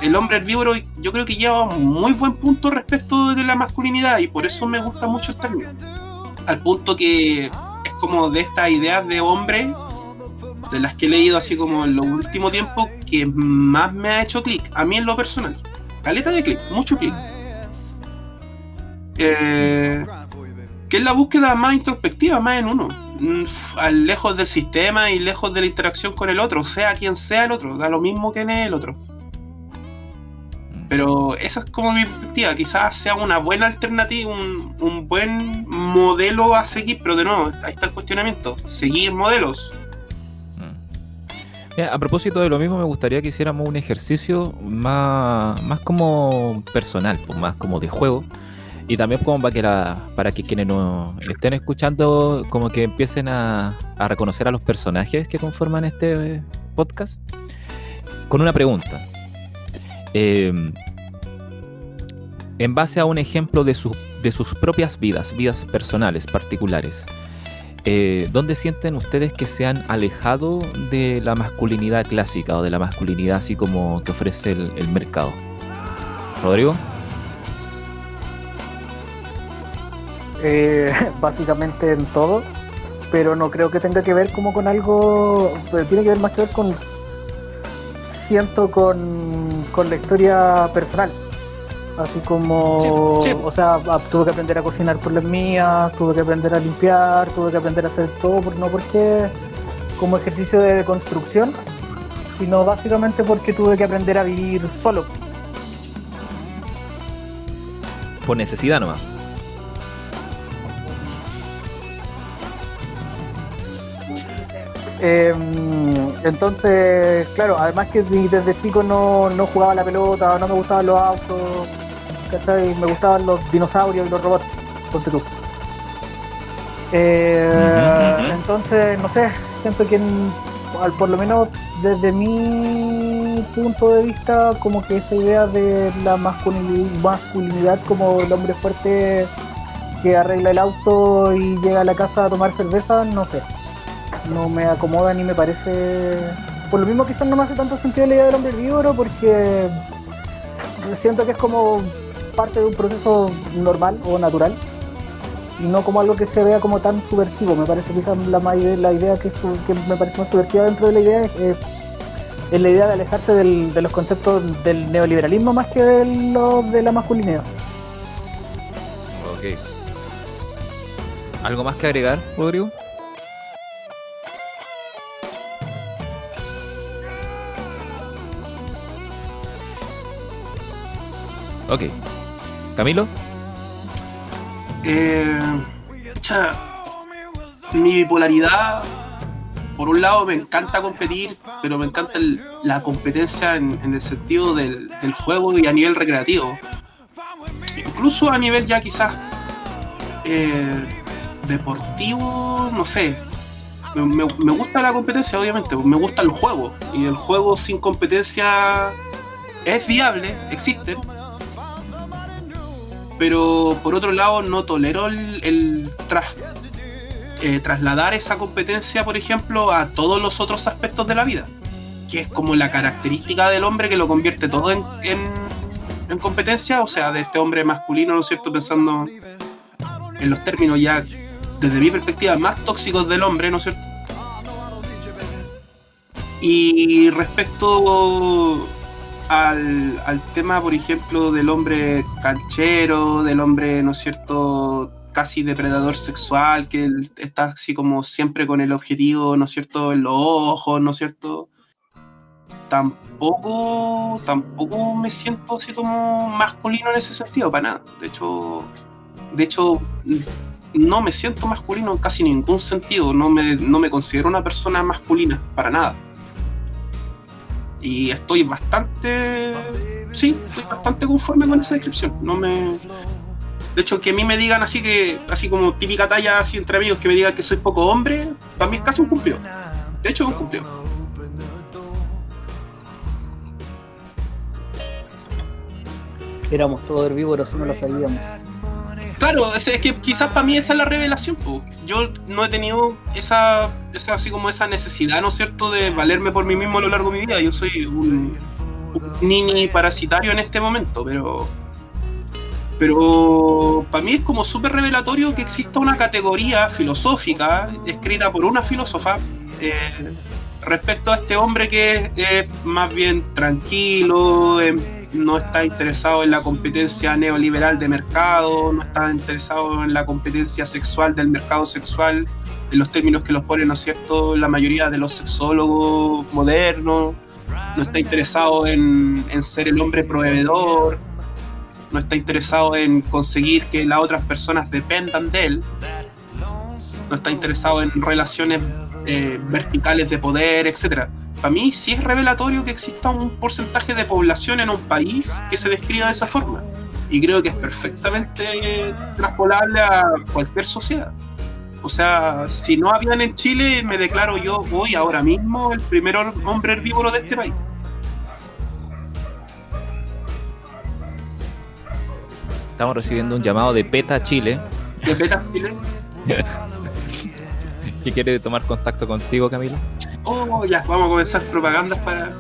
El hombre herbívoro yo creo que lleva muy buen punto respecto de la masculinidad y por eso me gusta mucho este término. Al punto que es como de estas ideas de hombre, de las que he leído así como en los últimos tiempos, que más me ha hecho clic, a mí en lo personal. Caleta de clic, mucho clic. Eh, que es la búsqueda más introspectiva, más en uno lejos del sistema y lejos de la interacción con el otro, sea quien sea el otro, da lo mismo que en el otro. Pero esa es como mi perspectiva, quizás sea una buena alternativa, un, buen modelo a seguir, pero de nuevo, ahí está el cuestionamiento, seguir modelos. Mm. a propósito de lo mismo, me gustaría que hiciéramos un ejercicio más, más como personal, pues más como de juego, y también como para que, para que quienes nos estén escuchando como que empiecen a, reconocer a los personajes que conforman este podcast con una pregunta. Em, en base a un ejemplo de, de sus propias vidas, vidas personales, particulares, eh, ¿dónde sienten ustedes que se han alejado de la masculinidad clásica o de la masculinidad así como que ofrece el mercado? Rodrigo. Eh, básicamente en todo, pero no creo que tenga que ver como con algo, tiene que ver más que ver con, siento con, con la historia personal. Así como, o sea, tuve que aprender a cocinar por las mías, tuve que aprender a limpiar, tuve que aprender a hacer todo, no porque como ejercicio de construcción, sino básicamente porque tuve que aprender a vivir solo. Por necesidad nomás. Em, entonces, claro, además que desde chico no, no jugaba la pelota, no me gustaban los autos, Me gustaban los dinosaurios y los robots, ponte tú. Eh, entonces, no sé, siento que por lo menos desde mi punto de vista, como que esa idea de la masculinidad como el hombre fuerte que arregla el auto y llega a la casa a tomar cerveza, no sé no me acomoda ni me parece. Por lo mismo quizás no me hace tanto sentido la idea del hombre herbívoro porque siento que es como parte de un proceso normal o natural. y no como algo que se vea como tan subversivo. Me parece quizás la, la idea que, que me parece más subversiva dentro de la idea es, la idea de alejarse de los conceptos del neoliberalismo más que de, de la masculinidad. Ok. ¿Algo más que agregar, Rodrigo? Ok. ¿Camilo? Eh, mi bipolaridad, por un lado me encanta competir, pero me encanta la competencia en, el sentido del, juego y a nivel recreativo. Incluso a nivel ya quizás eh, deportivo, no sé. Me, me, gusta la competencia, obviamente, me gustan los juegos. Y el juego sin competencia es viable, existe, pero por otro lado no tolero el, eh, trasladar esa competencia, por ejemplo, a todos los otros aspectos de la vida, que es como la característica del hombre que lo convierte todo en, en, competencia, o sea, de este hombre masculino, ¿no es cierto? Pensando en los términos ya, desde mi perspectiva, más tóxicos del hombre, ¿no es cierto? Y respecto al, tema, por ejemplo, del hombre canchero, del hombre, ¿no es cierto?, casi depredador sexual, que está así como siempre con el objetivo, ¿no es cierto?, en los ojos, ¿no es cierto? Tampoco, tampoco me siento así como masculino en ese sentido, para nada. De hecho, de hecho, no me siento masculino en casi ningún sentido. No me, no me considero una persona masculina, para nada y estoy bastante sí estoy bastante conforme con esa descripción. No me de hecho que a mí me digan así que así como típica talla así entre amigos que me digan que soy poco hombre para mí es casi un cumplido. De hecho es un cumplido. Éramos todos herbívoros no lo sabíamos. Claro, es, que quizás para mí esa es la revelación. Yo no he tenido esa, esa, así como esa necesidad, ¿no es cierto?, de valerme por mí mismo a lo largo de mi vida. Yo soy un, un parasitario en este momento, pero pero para mí es como súper revelatorio que exista una categoría filosófica escrita por una filósofa eh, respecto a este hombre que es, más bien tranquilo, no está interesado en la competencia neoliberal de mercado, no está interesado en la competencia sexual del mercado sexual, en los términos que los ponen, ¿no es cierto?, la mayoría de los sexólogos modernos, no está interesado en, ser el hombre proveedor, no está interesado en conseguir que las otras personas dependan de él, no está interesado en relaciones eh, verticales de poder, etcétera para mí sí es revelatorio que exista un porcentaje de población en un país que se describa de esa forma. Y creo que es perfectamente transpolable a cualquier sociedad. O sea, si no habían en Chile, me declaro yo voy ahora mismo el primer hombre herbívoro de este país. Estamos recibiendo un llamado de PETA Chile. ¿De PETA Chile? ¿Qué quiere tomar contacto contigo, Camilo? oh, ya, vamos a comenzar propagandas para...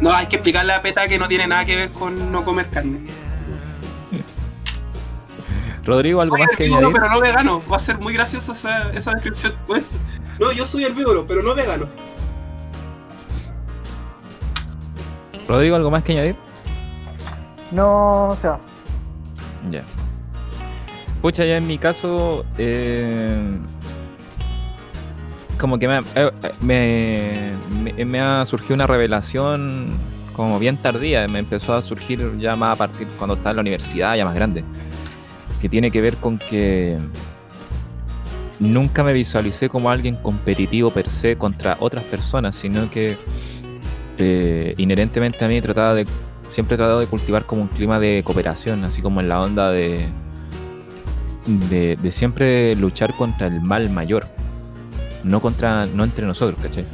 No, hay que explicarle a PETA que no tiene nada que ver con no comer carne. Rodrigo, ¿algo más que añadir? pero no vegano. Va a ser muy gracioso esa, esa descripción. Pues, no, yo soy herbívoro, pero no vegano. Rodrigo, ¿algo más que añadir? No, o sea. Ya. Pucha, ya en mi caso, eh, como que eh, me, me, ha surgido una revelación como bien tardía, me empezó a surgir ya más a partir cuando estaba en la universidad, ya más grande, que tiene que ver con que nunca me visualicé como alguien competitivo per se contra otras personas, sino que eh, inherentemente a mí trataba de, siempre he tratado de cultivar como un clima de cooperación, así como en la onda de, de siempre luchar contra el mal mayor no contra, no entre nosotros, ¿cachai?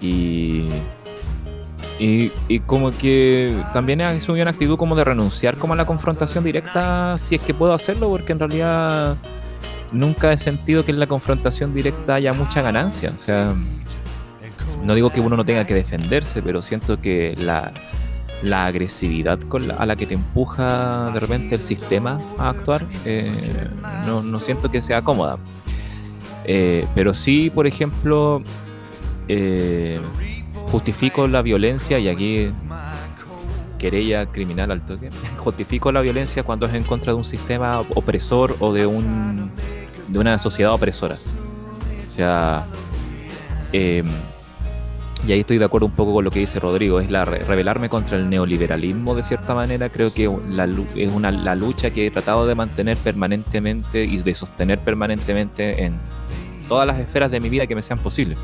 Y, y, como que también asumido una actitud como de renunciar como a la confrontación directa si es que puedo hacerlo, porque en realidad nunca he sentido que en la confrontación directa haya mucha ganancia. O sea, no digo que uno no tenga que defenderse, pero siento que la, la agresividad a la que te empuja de repente el sistema a actuar, eh, no, no siento que sea cómoda. Eh, pero sí, por ejemplo, eh, justifico la violencia y aquí querella criminal al toque. Justifico la violencia cuando es en contra de un sistema opresor o de un de una sociedad opresora. O sea, eh, y ahí estoy de acuerdo un poco con lo que dice Rodrigo, es la re- rebelarme contra el neoliberalismo de cierta manera, creo que es una, la lucha que he tratado de mantener permanentemente y de sostener permanentemente en todas las esferas de mi vida que me sean posibles.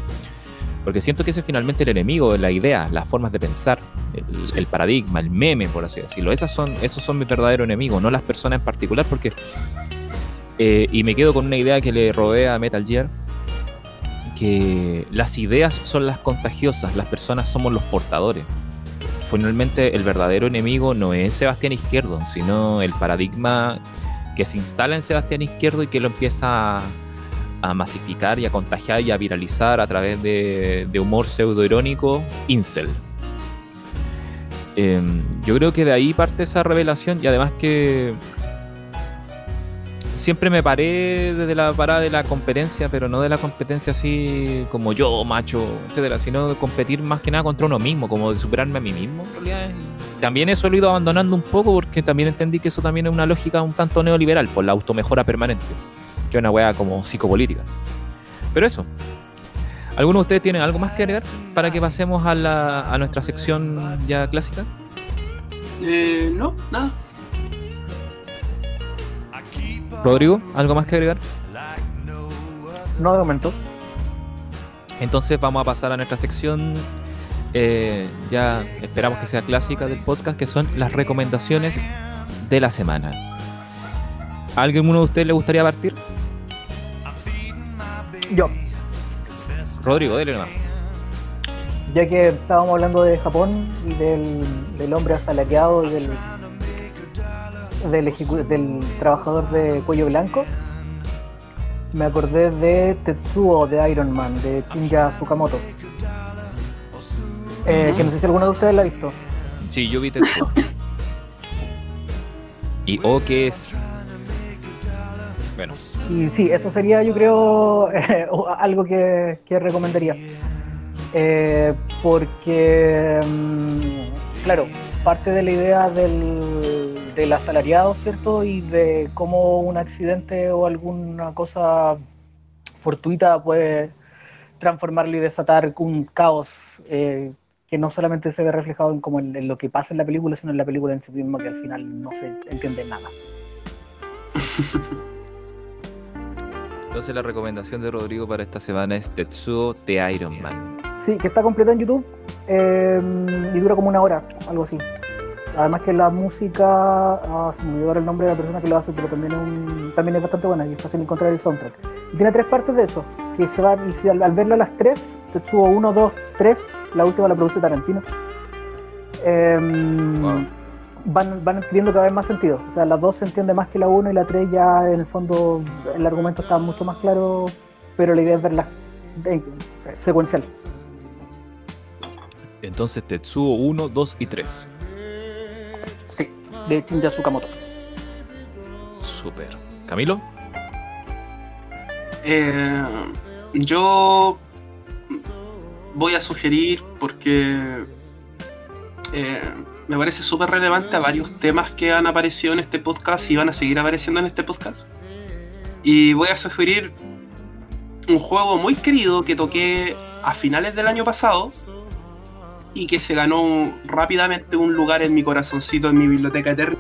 Porque siento que ese es finalmente el enemigo, la idea, las formas de pensar, el, el paradigma, el meme, por así decirlo. Esas son, esos son mis verdaderos enemigos, no las personas en particular, porque... eh, y me quedo con una idea que le robé a Metal Gear, que las ideas son las contagiosas, las personas somos los portadores. Finalmente el verdadero enemigo no es Sebastián Izquierdo, sino el paradigma que se instala en Sebastián Izquierdo y que lo empieza a, a masificar y a contagiar y a viralizar a través de, de humor pseudoirónico, incel. Em, yo creo que de ahí parte esa revelación y además que siempre me paré desde la parada de la competencia, pero no de la competencia así como yo, macho, etcétera, sino de competir más que nada contra uno mismo, como de superarme a mí mismo, en realidad. También eso lo he ido abandonando un poco porque también entendí que eso también es una lógica un tanto neoliberal, por la automejora permanente, que es una wea como psicopolítica. Pero eso. ¿Alguno de ustedes tienen algo más que agregar para que pasemos a, la, a nuestra sección ya clásica? Eh, no, nada. Rodrigo, ¿algo más que agregar? No de momento. Entonces vamos a pasar a nuestra sección, eh, ya esperamos que sea clásica del podcast, que son las recomendaciones de la semana. ¿A alguno de ustedes le gustaría partir? Yo, Rodrigo, dele nomás. ya que estábamos hablando de Japón y del, del hombre asalariado y del, del, del trabajador de cuello blanco, me acordé de Tetsuo de Iron Man, de Kinja Tsukamoto. Eh, Que no sé si alguno de ustedes la ha visto. Sí, yo vi Tetsuo. ¿Y O qué es? Bueno, Y sí, eso sería, yo creo, eh, algo que, que recomendaría. Eh, porque, mm, claro, parte de la idea del, del asalariado, ¿cierto? Y de cómo un accidente o alguna cosa fortuita puede transformarlo y desatar un caos eh, que no solamente se ve reflejado en, como en, en lo que pasa en la película, sino en la película en sí misma, que al final no se entiende nada. entonces la recomendación de Rodrigo para esta semana es Tetsuo de Iron Man. Sí, que está completa en YouTube eh, y dura como una hora, algo así. Además que la música, ah, se me olvidó el nombre de la persona que lo hace, pero también es, un- también es bastante buena y es fácil encontrar el soundtrack. Y tiene tres partes de hecho, que se van, y si al, al verla las tres, Tetsuo 1, 2, 3, la última la produce Tarantino, em, Wow. Van, van adquiriendo cada vez más sentido. O sea, las dos se entiende más que la 1 y la 3 ya en el fondo el argumento está mucho más claro, pero la idea es verla eh, secuencial. Entonces Tetsuo 1, 2 y 3. Sí, de Shinja Tsukamoto. Super. Camilo. Eh, yo voy a sugerir porque eh, me parece súper relevante a varios temas que han aparecido en este podcast y van a seguir apareciendo en este podcast. Y voy a sugerir un juego muy querido que toqué a finales del año pasado y que se ganó rápidamente un lugar en mi corazoncito, en mi biblioteca eterna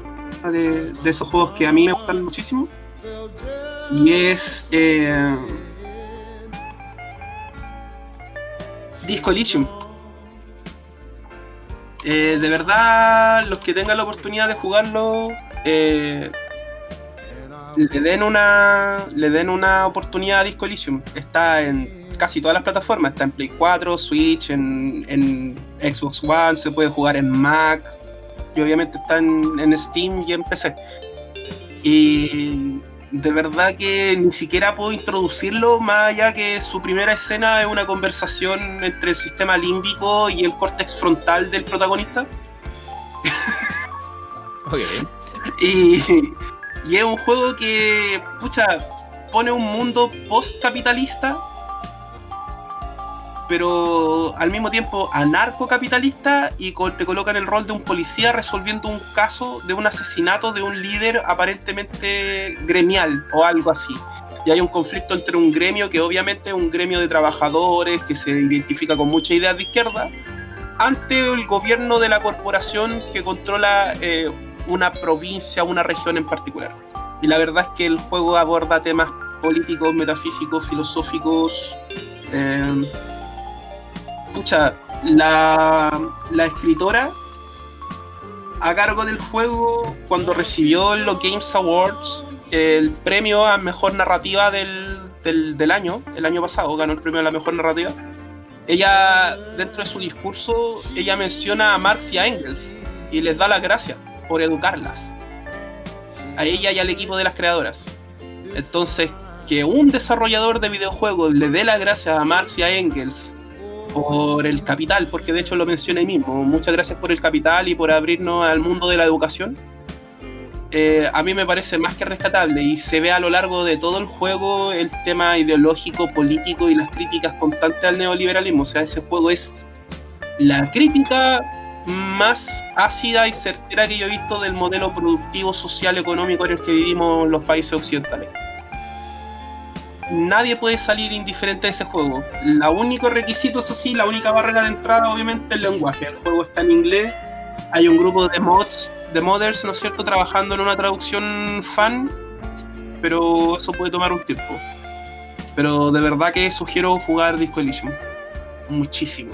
de, de esos juegos que a mí me gustan muchísimo. Y es eh, Disco Elysium. Eh, de verdad, los que tengan la oportunidad de jugarlo, eh, le den una le den una oportunidad a Disco Elysium. Está en casi todas las plataformas. Está en Play 4, Switch, en, Xbox One, se puede jugar en Mac. Y obviamente está en Steam y en PC. Y de verdad que ni siquiera puedo introducirlo, más allá que su primera escena es una conversación entre el sistema límbico y el córtex frontal del protagonista. Ok. Y, y es un juego que, pucha, pone un mundo post-capitalista, pero al mismo tiempo anarcocapitalista y te coloca en el rol de un policía resolviendo un caso de un asesinato de un líder aparentemente gremial o algo así. Y hay un conflicto entre un gremio que obviamente es un gremio de trabajadores que se identifica con muchas ideas de izquierda ante el gobierno de la corporación que controla eh, una provincia, una región en particular. Y la verdad es que el juego aborda temas políticos, metafísicos, filosóficos. eh, pucha, la, escritora a cargo del juego, cuando recibió los Games Awards el premio a mejor narrativa del, del, del año, el año pasado, ganó el premio a la mejor narrativa. Ella, dentro de su discurso, ella menciona a Marx y a Engels y les da las gracias por educarlas. A ella y al equipo de las creadoras. Entonces, que un desarrollador de videojuegos le dé las gracias a Marx y a Engels por el capital, porque de hecho lo menciona ahí mismo. Muchas gracias por el capital y por abrirnos al mundo de la educación. Eh, a mí me parece más que rescatable y se ve a lo largo de todo el juego el tema ideológico, político y las críticas constantes al neoliberalismo. O sea, ese juego es la crítica más ácida y certera que yo he visto del modelo productivo, social, económico en el que vivimos los países occidentales. Nadie puede salir indiferente de ese juego. La único requisito, eso sí, la única barrera de entrada, obviamente, es el lenguaje. El juego está en inglés. Hay un grupo de mods, de modders, ¿no es cierto?, trabajando en una traducción fan, pero eso puede tomar un tiempo. Pero de verdad que sugiero jugar Disco Elysium. Muchísimo.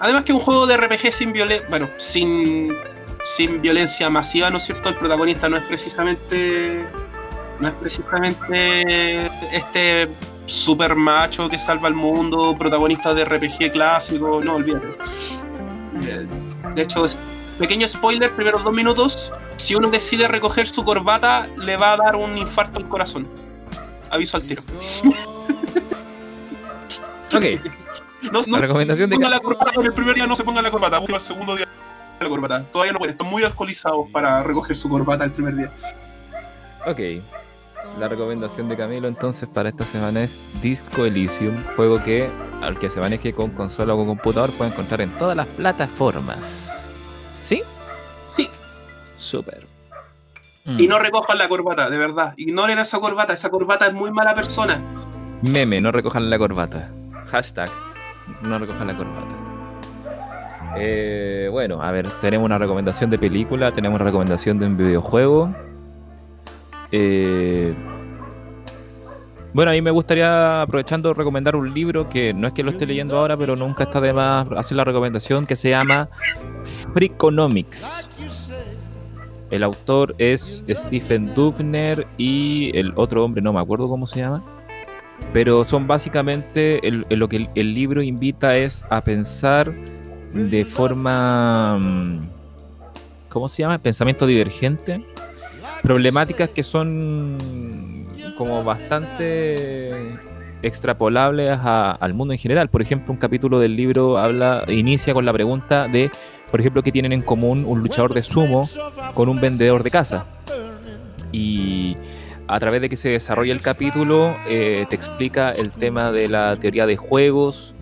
Además que un juego de RPG sin violencia, bueno, sin, sin violencia masiva, ¿no es cierto? El protagonista no es precisamente no es precisamente este super macho que salva al mundo, protagonista de RPG clásico, no, olvídate. Eh, De hecho, pequeño spoiler, primeros dos minutos, si uno decide recoger su corbata, le va a dar un infarto al corazón. Aviso al tiro. Ok. No, no La recomendación se de ponga ca- la corbata en el primer día, no se ponga la corbata, busca el segundo día la corbata. Todavía no pueden, están muy alcoholizados para recoger su corbata el primer día. Ok. La recomendación de Camilo entonces para esta semana es Disco Elysium, juego que al que se maneje con consola o con computador puede encontrar en todas las plataformas. ¿Sí? Sí, Súper. y no recojan la corbata, de verdad. Ignoren esa corbata, esa corbata es muy mala persona. Meme, no recojan la corbata. Hashtag, no recojan la corbata. Eh, bueno, a ver, tenemos una recomendación de película, tenemos una recomendación de un videojuego. Eh, bueno, a mí me gustaría, aprovechando, recomendar un libro que no es que lo esté leyendo ahora, pero nunca está de más hacer la recomendación, que se llama Freakonomics. El autor es Stephen Dubner y el otro hombre, no me acuerdo cómo se llama pero son básicamente lo que el, el libro invita es a pensar de forma mm, ¿cómo se llama? pensamiento divergente problemáticas que son como bastante extrapolables a- al mundo en general por ejemplo un capítulo del libro habla inicia con la pregunta de por ejemplo qué tienen en común un luchador de sumo con un vendedor de casa y a través de que se desarrolla el capítulo, eh, te explica el tema de la teoría de juegos,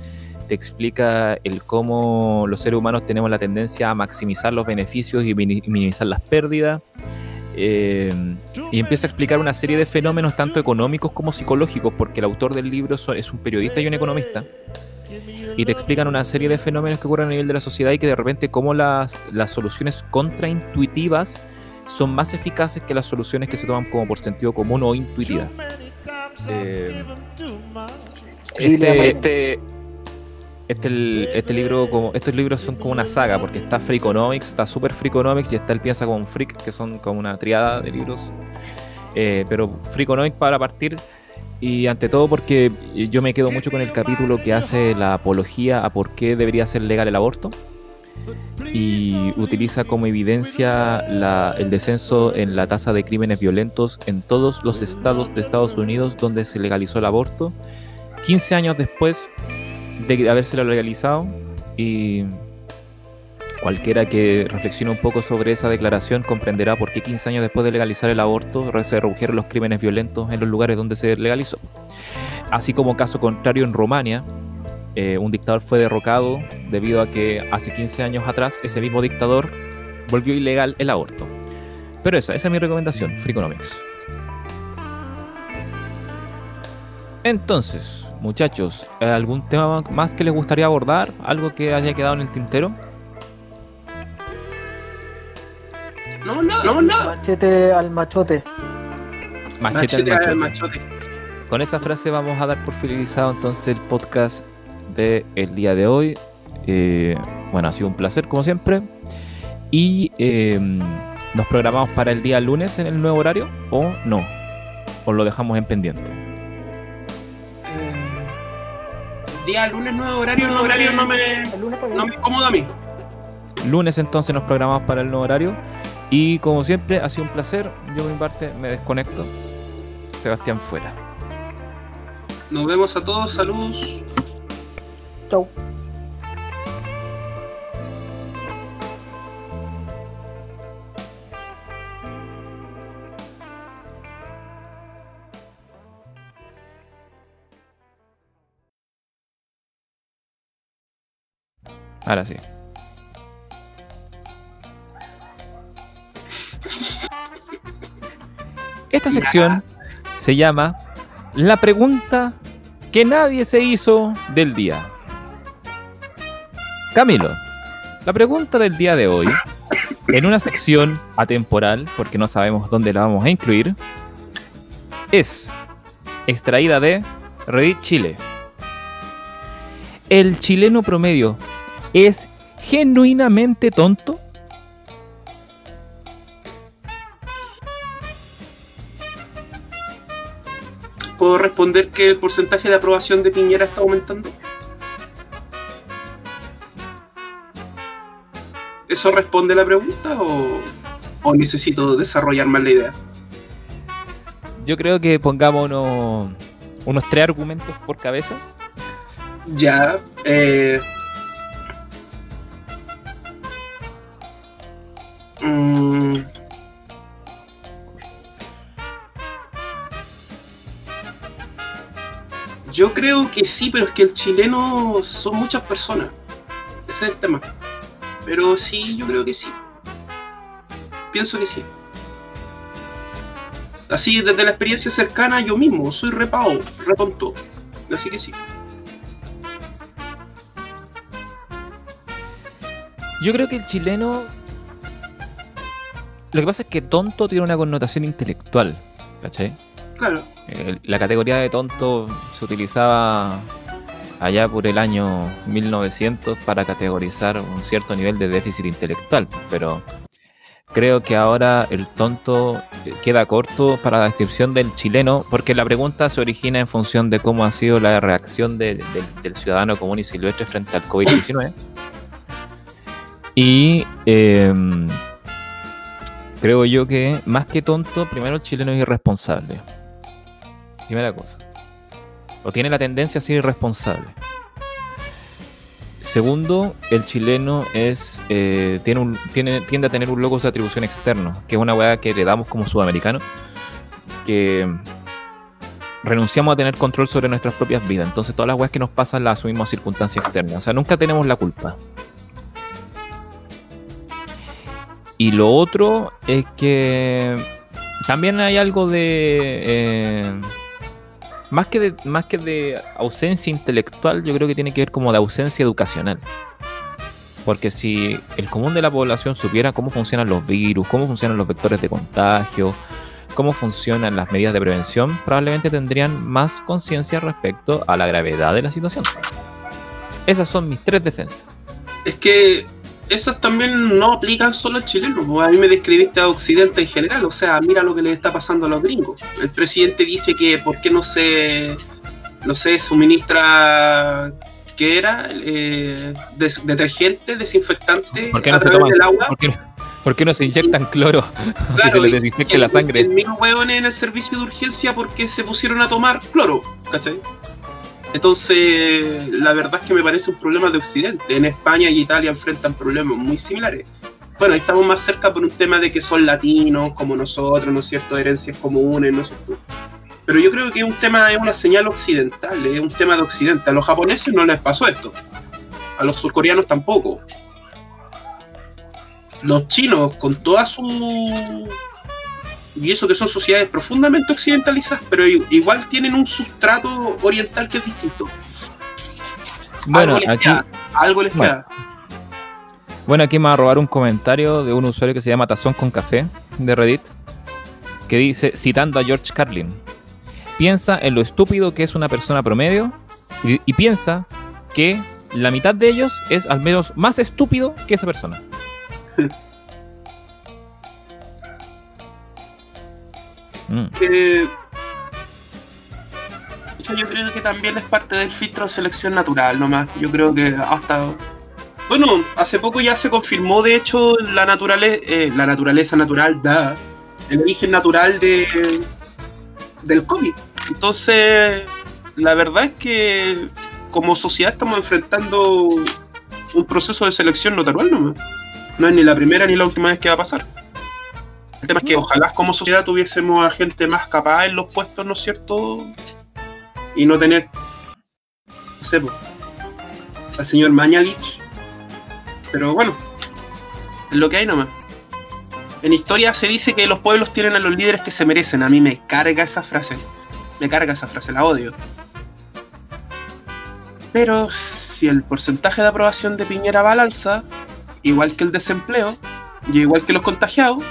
te explica el cómo los seres humanos tenemos la tendencia a maximizar los beneficios y mini- minimizar las pérdidas. Eh, y empieza a explicar una serie de fenómenos tanto económicos como psicológicos, porque el autor del libro es un periodista y un economista. Y te explican una serie de fenómenos que ocurren a nivel de la sociedad y que de repente cómo las, las soluciones contraintuitivas son más eficaces que las soluciones que se toman como por sentido común o intuitivas. Eh, este, este, este, este libro, como, estos libros son como una saga, porque está Freakonomics, está Super Freakonomics y está El Piensa como un Freak, que son como una triada de libros. Eh, pero Freakonomics para partir, y ante todo porque yo me quedo mucho con el capítulo que hace la apología a por qué debería ser legal el aborto y utiliza como evidencia el descenso en la tasa de crímenes violentos en todos los estados de Estados Unidos donde se legalizó el aborto, 15 años después de habérselo legalizado y Cualquiera que reflexione un poco sobre esa declaración comprenderá por qué 15 años después de legalizar el aborto se redujeron los crímenes violentos en los lugares donde se legalizó. Así como caso contrario en Rumania, eh, un dictador fue derrocado debido a que hace 15 años atrás ese mismo dictador volvió ilegal el aborto. Pero esa, esa es mi recomendación, Freakonomics. Entonces, muchachos, ¿algún tema más que les gustaría abordar? ¿Algo que haya quedado en el tintero? No, nada, no, nada. Machete al machote. Machete al Machete al machote. machote. Con esa frase vamos a dar por finalizado entonces el podcast del el día de hoy. Eh, bueno, ha sido un placer como siempre. Y eh, nos programamos para el día lunes en el nuevo horario o no. O lo dejamos en pendiente. Día lunes, nuevo horario, no, horario no me, El lunes para no me incomoda a mí. Lunes entonces nos programamos para el nuevo horario. Y como siempre, ha sido un placer. Yo por mi parte me desconecto. Sebastián fuera. Nos vemos a todos, saludos. Chau. Ahora sí. Esta sección se llama La pregunta que nadie se hizo del día. Camilo, la pregunta del día de hoy, en una sección atemporal, porque no sabemos dónde la vamos a incluir, es extraída de Reddit Chile. ¿El chileno promedio es genuinamente tonto? ¿Puedo responder que el porcentaje de aprobación de Piñera está aumentando? ¿Eso responde la pregunta o, o necesito desarrollar más la idea? Yo creo que pongamos unos, unos tres argumentos por cabeza. Ya, eh... mm, Yo creo que sí, pero es que el chileno son muchas personas. Ese es el tema. Pero sí, yo creo que sí. Pienso que sí. Así, desde la experiencia cercana, yo mismo soy repao, retonto. Así que sí. Yo creo que el chileno. Lo que pasa es que tonto tiene una connotación intelectual. ¿Cachai? Claro. Eh, La categoría de tonto se utilizaba allá por el año 1900 para categorizar un cierto nivel de déficit intelectual, pero creo que ahora el tonto eh, queda corto para la descripción del chileno, porque la pregunta se origina en función de cómo ha sido la reacción de- de- del ciudadano común y silvestre frente al COVID-19. Y em, creo yo que más que tonto, primero el chileno es irresponsable. Primera cosa. O tiene la tendencia a ser irresponsable. Segundo, el chileno es eh, tiene un, tiende a tener un logos de atribución externo, que es una weá que heredamos como sudamericano, que renunciamos a tener control sobre nuestras propias vidas. Entonces todas las weas que nos pasan las asumimos a circunstancias externas. O sea, nunca tenemos la culpa. Y lo otro es que también hay algo de... eh, más que, de, más que de ausencia intelectual, yo creo que tiene que ver como de ausencia educacional. Porque si el común de la población supiera cómo funcionan los virus, cómo funcionan los vectores de contagio, cómo funcionan las medidas de prevención, probablemente tendrían más conciencia respecto a la gravedad de la situación. Esas son mis tres defensas. Es que esas también no aplican solo al chileno. A mí me describiste a Occidente en general. O sea, mira lo que le está pasando a los gringos. El presidente dice que por qué no se, no se suministra, ¿qué era? Eh, des- detergente, desinfectante ¿Por qué no se través toman? del agua. ¿Por qué no, por qué no se inyectan cloro? que se Claro, les desinfecte la sangre. El mismo hueón en el servicio de urgencia porque se pusieron a tomar cloro, ¿cachai? Entonces, la verdad es que me parece un problema de Occidente. En España y Italia enfrentan problemas muy similares. Bueno, estamos más cerca por un tema de que son latinos como nosotros, ¿no es cierto? Herencias comunes, ¿no es cierto? Pero yo creo que es un tema, es una señal occidental, es un tema de Occidente. A los japoneses no les pasó esto. A los surcoreanos tampoco. Los chinos, con toda su y eso que son sociedades profundamente occidentalizadas, pero igual tienen un sustrato oriental que es distinto. Bueno, algo les aquí, queda. Algo les Bueno. queda. bueno, aquí me va a robar un comentario de un usuario que se llama Tazón con Café de Reddit, que dice, citando a George Carlin, piensa en lo estúpido que es una persona promedio y, y piensa que la mitad de ellos es al menos más estúpido que esa persona. Mm. que yo creo que también es parte del filtro de selección natural nomás. Yo creo que hasta bueno, hace poco ya se confirmó de hecho la naturaleza la naturaleza natural da el origen natural de del COVID. Entonces, la verdad es que como sociedad estamos enfrentando un proceso de selección natural nomás. No es ni la primera ni la última vez que va a pasar. El tema es que ojalá como sociedad tuviésemos a gente más capaz en los puestos, ¿no es cierto? Y no tener, no sé, po, al señor Mañalich. Pero bueno, es lo que hay nomás. En historia se dice que los pueblos tienen a los líderes que se merecen. A mí me carga esa frase. Me carga esa frase, la odio. Pero si el porcentaje de aprobación de Piñera va al alza, igual que el desempleo, y igual que los contagiados,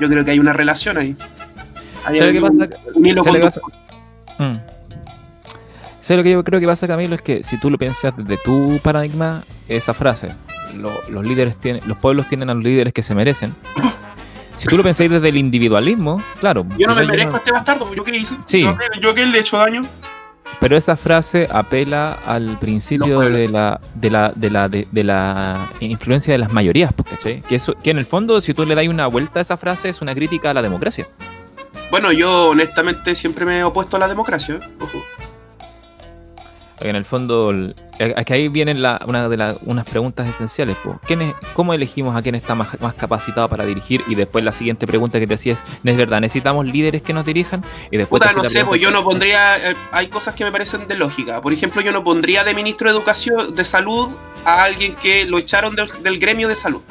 yo creo que hay una relación ahí. Hay ¿Sabe qué pasa? un hilo ¿Sabe. Mm. ¿Sabes lo que yo creo que pasa, Camilo? Es que si tú lo piensas desde tu paradigma, esa frase, lo- los líderes tienen, los pueblos tienen a los líderes que se merecen. Si tú lo pensáis desde el individualismo, claro. Yo no me merezco a este bastardo, ¿yo qué hice? Sí. ¿Yo qué, yo qué le he hecho daño? Pero esa frase apela al principio de la, de la, de la, de, de la influencia de las mayorías, pues, ¿cachai? Que, eso, que en el fondo, si tú le das una vuelta a esa frase, es una crítica a la democracia. Bueno, yo honestamente siempre me he opuesto a la democracia. Ojo. En el fondo, es que ahí vienen la- una de las unas preguntas esenciales. pues. ¿Quién es- ¿Cómo elegimos a quién está más, más capacitado para dirigir? Y después la siguiente pregunta que te hacía es, ¿no es verdad? ¿Necesitamos líderes que nos dirijan? Y después Puta, no sé, pues yo no pondría. eh, hay cosas que me parecen de lógica. Por ejemplo, yo no pondría de ministro de Educación, de Salud, a alguien que lo echaron del, del gremio de salud.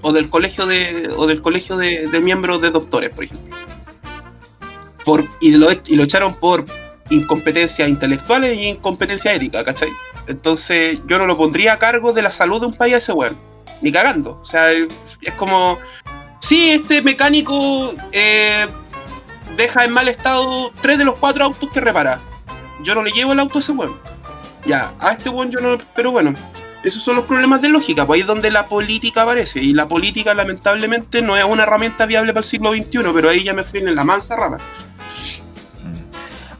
O del colegio de. o del colegio de, de miembros de doctores, por ejemplo. Por, y, lo, y lo echaron por incompetencias intelectuales y incompetencia ética, ¿cachai? Entonces yo no lo pondría a cargo de la salud de un país a ese weón. Ni cagando. O sea, es como. Sí, este mecánico eh, deja en mal estado tres de los cuatro autos que repara. Yo no le llevo el auto a ese weón. Ya, a este weón yo no. Pero bueno, esos son los problemas de lógica, pues ahí es donde la política aparece. Y la política, lamentablemente, no es una herramienta viable para el siglo XXI, pero ahí ya me fui en la mansa rama.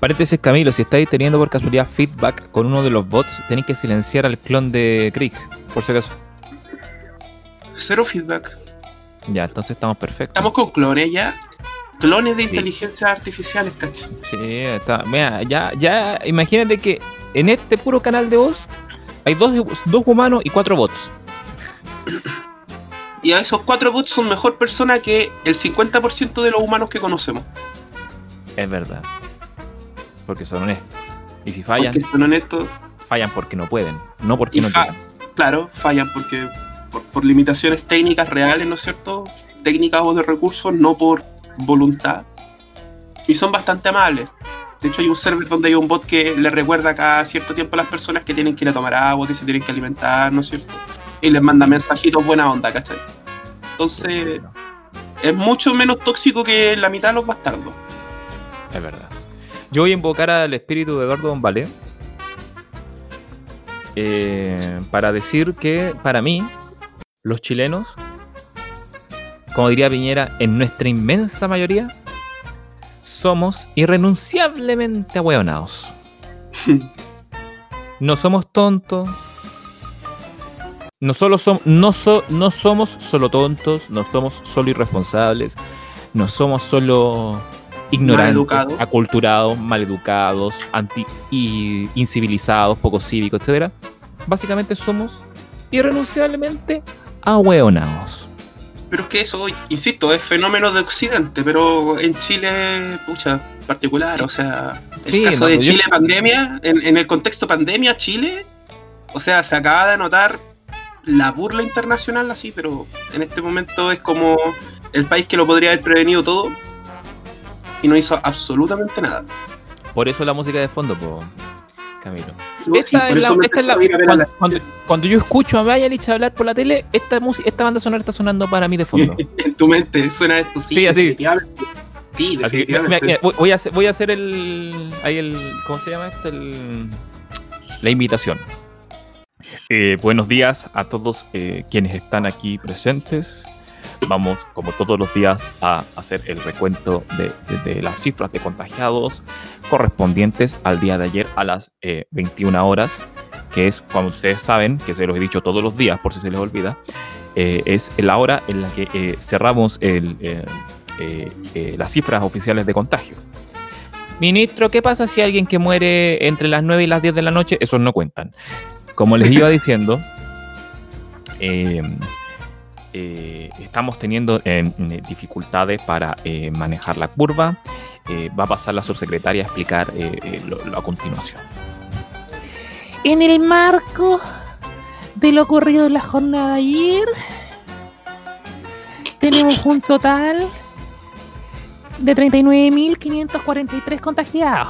Paréntesis, Camilo, si estáis teniendo por casualidad feedback con uno de los bots, tenéis que silenciar al clon de Krieg, por si acaso. Cero feedback. Ya, entonces estamos perfectos. Estamos con clones ya. Clones de inteligencias artificiales, ¿cachai? Sí, está. Mira, ya, ya, imagínate que en este puro canal de voz hay dos, dos humanos y cuatro bots. Y a esos cuatro bots son mejor persona que el 50% de los humanos que conocemos. Es verdad. Porque son honestos. Y si fallan, Porque son honestos, fallan porque no pueden, no porque no quieren. claro, fallan porque por, por limitaciones técnicas reales, ¿no es cierto? Técnicas o de recursos, no por voluntad. Y son bastante amables. De hecho, hay un server donde hay un bot que le recuerda cada cierto tiempo a las personas que tienen que ir a tomar agua, que se tienen que alimentar, ¿no es cierto? Y les manda mensajitos buena onda, ¿cachai? Entonces, es mucho menos tóxico que la mitad de los bastardos. Es verdad. Yo voy a invocar al espíritu de Eduardo Bombale eh, para decir que para mí, los chilenos, como diría Piñera, en nuestra inmensa mayoría, somos irrenunciablemente ahueonados. No somos tontos. No, solo som- no, so- no somos solo tontos, no somos solo irresponsables, no somos solo ignorantes, aculturados, maleducados, anti y incivilizados, poco cívicos, etcétera. Básicamente somos irrenunciablemente ahueonados. Pero es que eso, insisto, es fenómeno de Occidente, pero en Chile, pucha, particular, o sea, el Sí, caso no, de yo- Chile pandemia, en, en el contexto pandemia, Chile, o sea, se acaba de notar la burla internacional así, pero en este momento es como el país que lo podría haber prevenido todo y no hizo absolutamente nada. Por eso la música de fondo, po, Camilo. Esta es la- esta es la- cuando, la- cuando- cuando yo escucho a Mayalich hablar por la tele, esta, música, esta banda sonora está sonando para mí de fondo. en tu mente suena esto, sí, Sí, así. Sí, Así que, mira, definitivamente. mira, voy- voy a hacer, voy a hacer el, ahí el, ¿cómo se llama esto? El- la invitación. Eh, buenos días a todos eh, quienes están aquí presentes. Vamos, como todos los días, a hacer el recuento de, de- de las cifras de contagiados correspondientes al día de ayer a las eh, 21 horas, que es, como ustedes saben, que se los he dicho todos los días por si se les olvida, eh, es la hora en la que eh, cerramos el, eh, eh, eh, las cifras oficiales de contagio. Ministro, ¿qué pasa si alguien que muere entre las 9 y las 10 de la noche? Esos no cuentan. Como les iba diciendo, eh, estamos teniendo eh, dificultades para eh, manejar la curva. Eh, va a pasar la subsecretaria a explicar eh, eh, lo, lo a continuación. En el marco de lo ocurrido en la jornada de ayer, tenemos un total de 39.543 contagiados.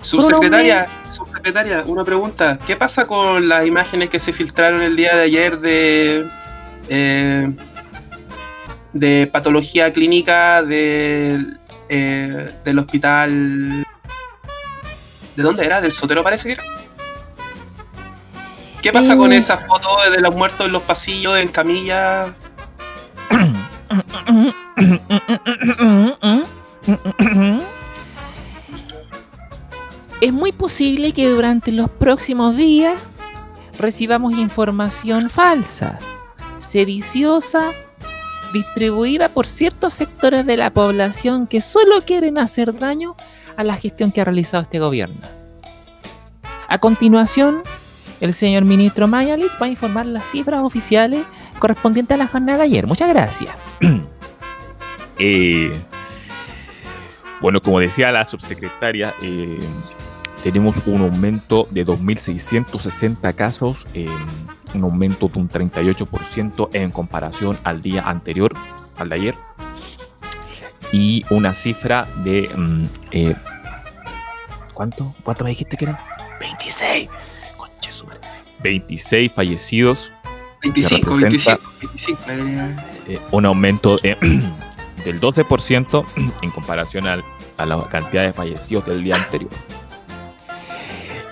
Subsecretaria, subsecretaria, una pregunta. ¿Qué pasa con las imágenes que se filtraron el día de ayer de eh, de patología clínica del, eh, del hospital? ¿De dónde era? ¿Del Sotero parece que era? ¿Qué pasa con Eh. esas fotos de los muertos en los pasillos, en camilla? Es muy posible que durante los próximos días recibamos información falsa, sediciosa, distribuida por ciertos sectores de la población que solo quieren hacer daño a la gestión que ha realizado este gobierno. A continuación, el señor ministro Mayalich va a informar las cifras oficiales correspondientes a la jornada de ayer. Muchas gracias. Eh, bueno, como decía la subsecretaria, eh, tenemos un aumento de 2.660 casos, eh, un aumento de un 38% en comparación al día anterior, al de ayer, y una cifra de... mm, eh, ¿Cuánto? ¿Cuánto me dijiste que eran? 26. Conche su madre. 26 fallecidos 25, representa- 25, 25. debería- eh, un aumento de- del 12% en comparación al- a la cantidad de fallecidos del día anterior.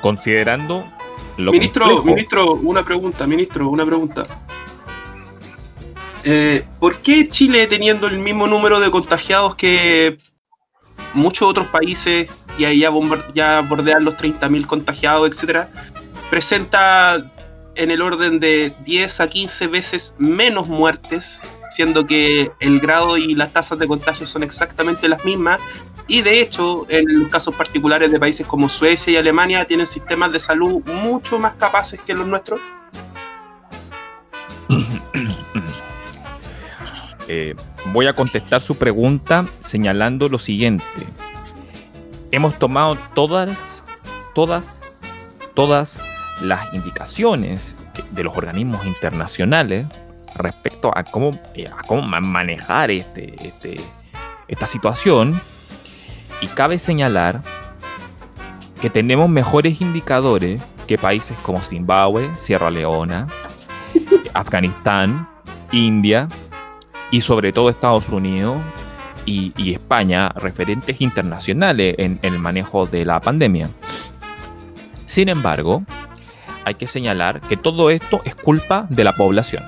Considerando lo Ministro, complejo- ministro, una pregunta, ministro, una pregunta. Eh, ¿Por qué Chile, teniendo el mismo número de contagiados que muchos otros países, y ahí ya, ya bordean los 30.000 contagiados, etcétera, presenta en el orden de 10 a 15 veces menos muertes, siendo que el grado y las tasas de contagio son exactamente las mismas? Y de hecho, en los casos particulares de países como Suecia y Alemania, tienen sistemas de salud mucho más capaces que los nuestros. Eh, voy a contestar su pregunta señalando lo siguiente. Hemos tomado todas, todas, todas las indicaciones de los organismos internacionales respecto a cómo, eh, manejar este, este- esta situación. Y cabe señalar que tenemos mejores indicadores que países como Zimbabue, Sierra Leona, Afganistán, India y sobre todo Estados Unidos y, España, referentes internacionales en el manejo de la pandemia. Sin embargo, hay que señalar que todo esto es culpa de la población.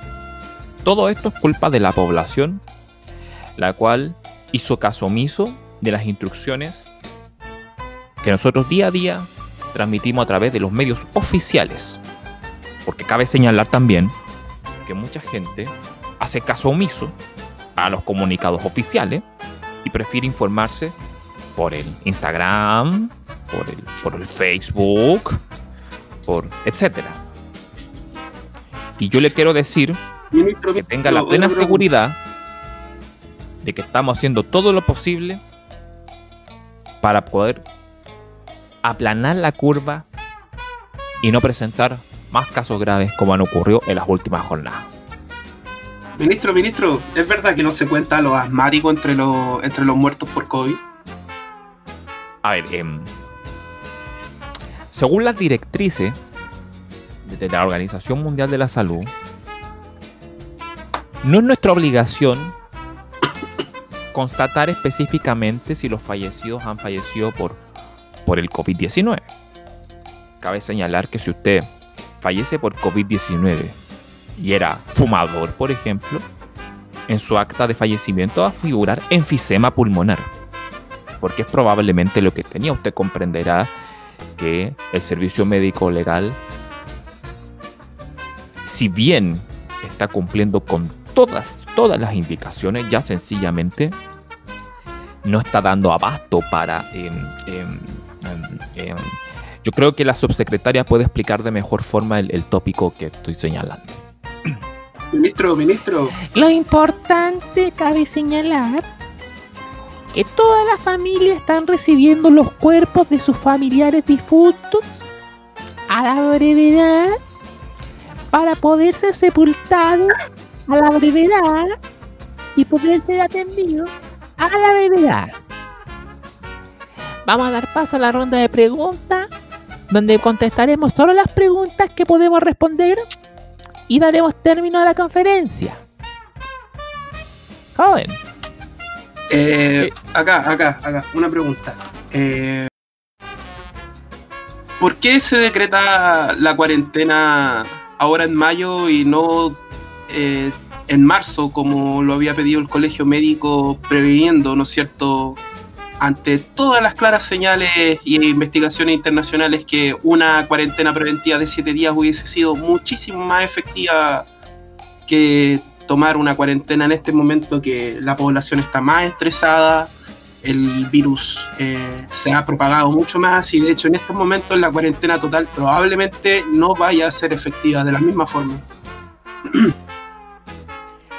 Todo esto es culpa de la población, la cual hizo caso omiso de las instrucciones que nosotros día a día transmitimos a través de los medios oficiales. Porque cabe señalar también que mucha gente hace caso omiso a los comunicados oficiales y prefiere informarse por el Instagram, por el, por el Facebook, por etcétera. Y yo le quiero decir Ministro, que tenga la plena seguridad de que estamos haciendo todo lo posible para poder aplanar la curva y no presentar más casos graves como han ocurrido en las últimas jornadas. Ministro, ministro, ¿es verdad que no se cuenta los asmáticos entre los, entre los muertos por COVID? A ver, em, según las directrices de la Organización Mundial de la Salud, no es nuestra obligación constatar específicamente si los fallecidos han fallecido por, por el COVID-19. Cabe señalar que si usted fallece por COVID-19 y era fumador, por ejemplo, en su acta de fallecimiento va a figurar enfisema pulmonar porque es probablemente lo que tenía. Usted comprenderá que el servicio médico legal, si bien está cumpliendo con todas, todas las indicaciones, ya sencillamente no está dando abasto para... em, em, em, yo creo que la subsecretaria puede explicar de mejor forma el, el tópico que estoy señalando. Ministro, ministro, Lo importante, cabe señalar, que todas las familias están recibiendo los cuerpos de sus familiares difuntos a la brevedad para poder ser sepultados a la brevedad y poder ser atendidos a la brevedad. Vamos a dar paso a la ronda de preguntas, donde contestaremos solo las preguntas que podemos responder y daremos término a la conferencia. Joven. eh, acá, acá, acá, una pregunta. Eh, ¿Por qué se decreta la cuarentena ahora en mayo y no eh, en marzo, como lo había pedido el colegio médico, previniendo, ¿no es cierto?, ante todas las claras señales y investigaciones internacionales que una cuarentena preventiva de siete días hubiese sido muchísimo más efectiva que tomar una cuarentena en este momento que la población está más estresada, el virus eh, se ha propagado mucho más y de hecho en estos momentos la cuarentena total probablemente no vaya a ser efectiva de la misma forma.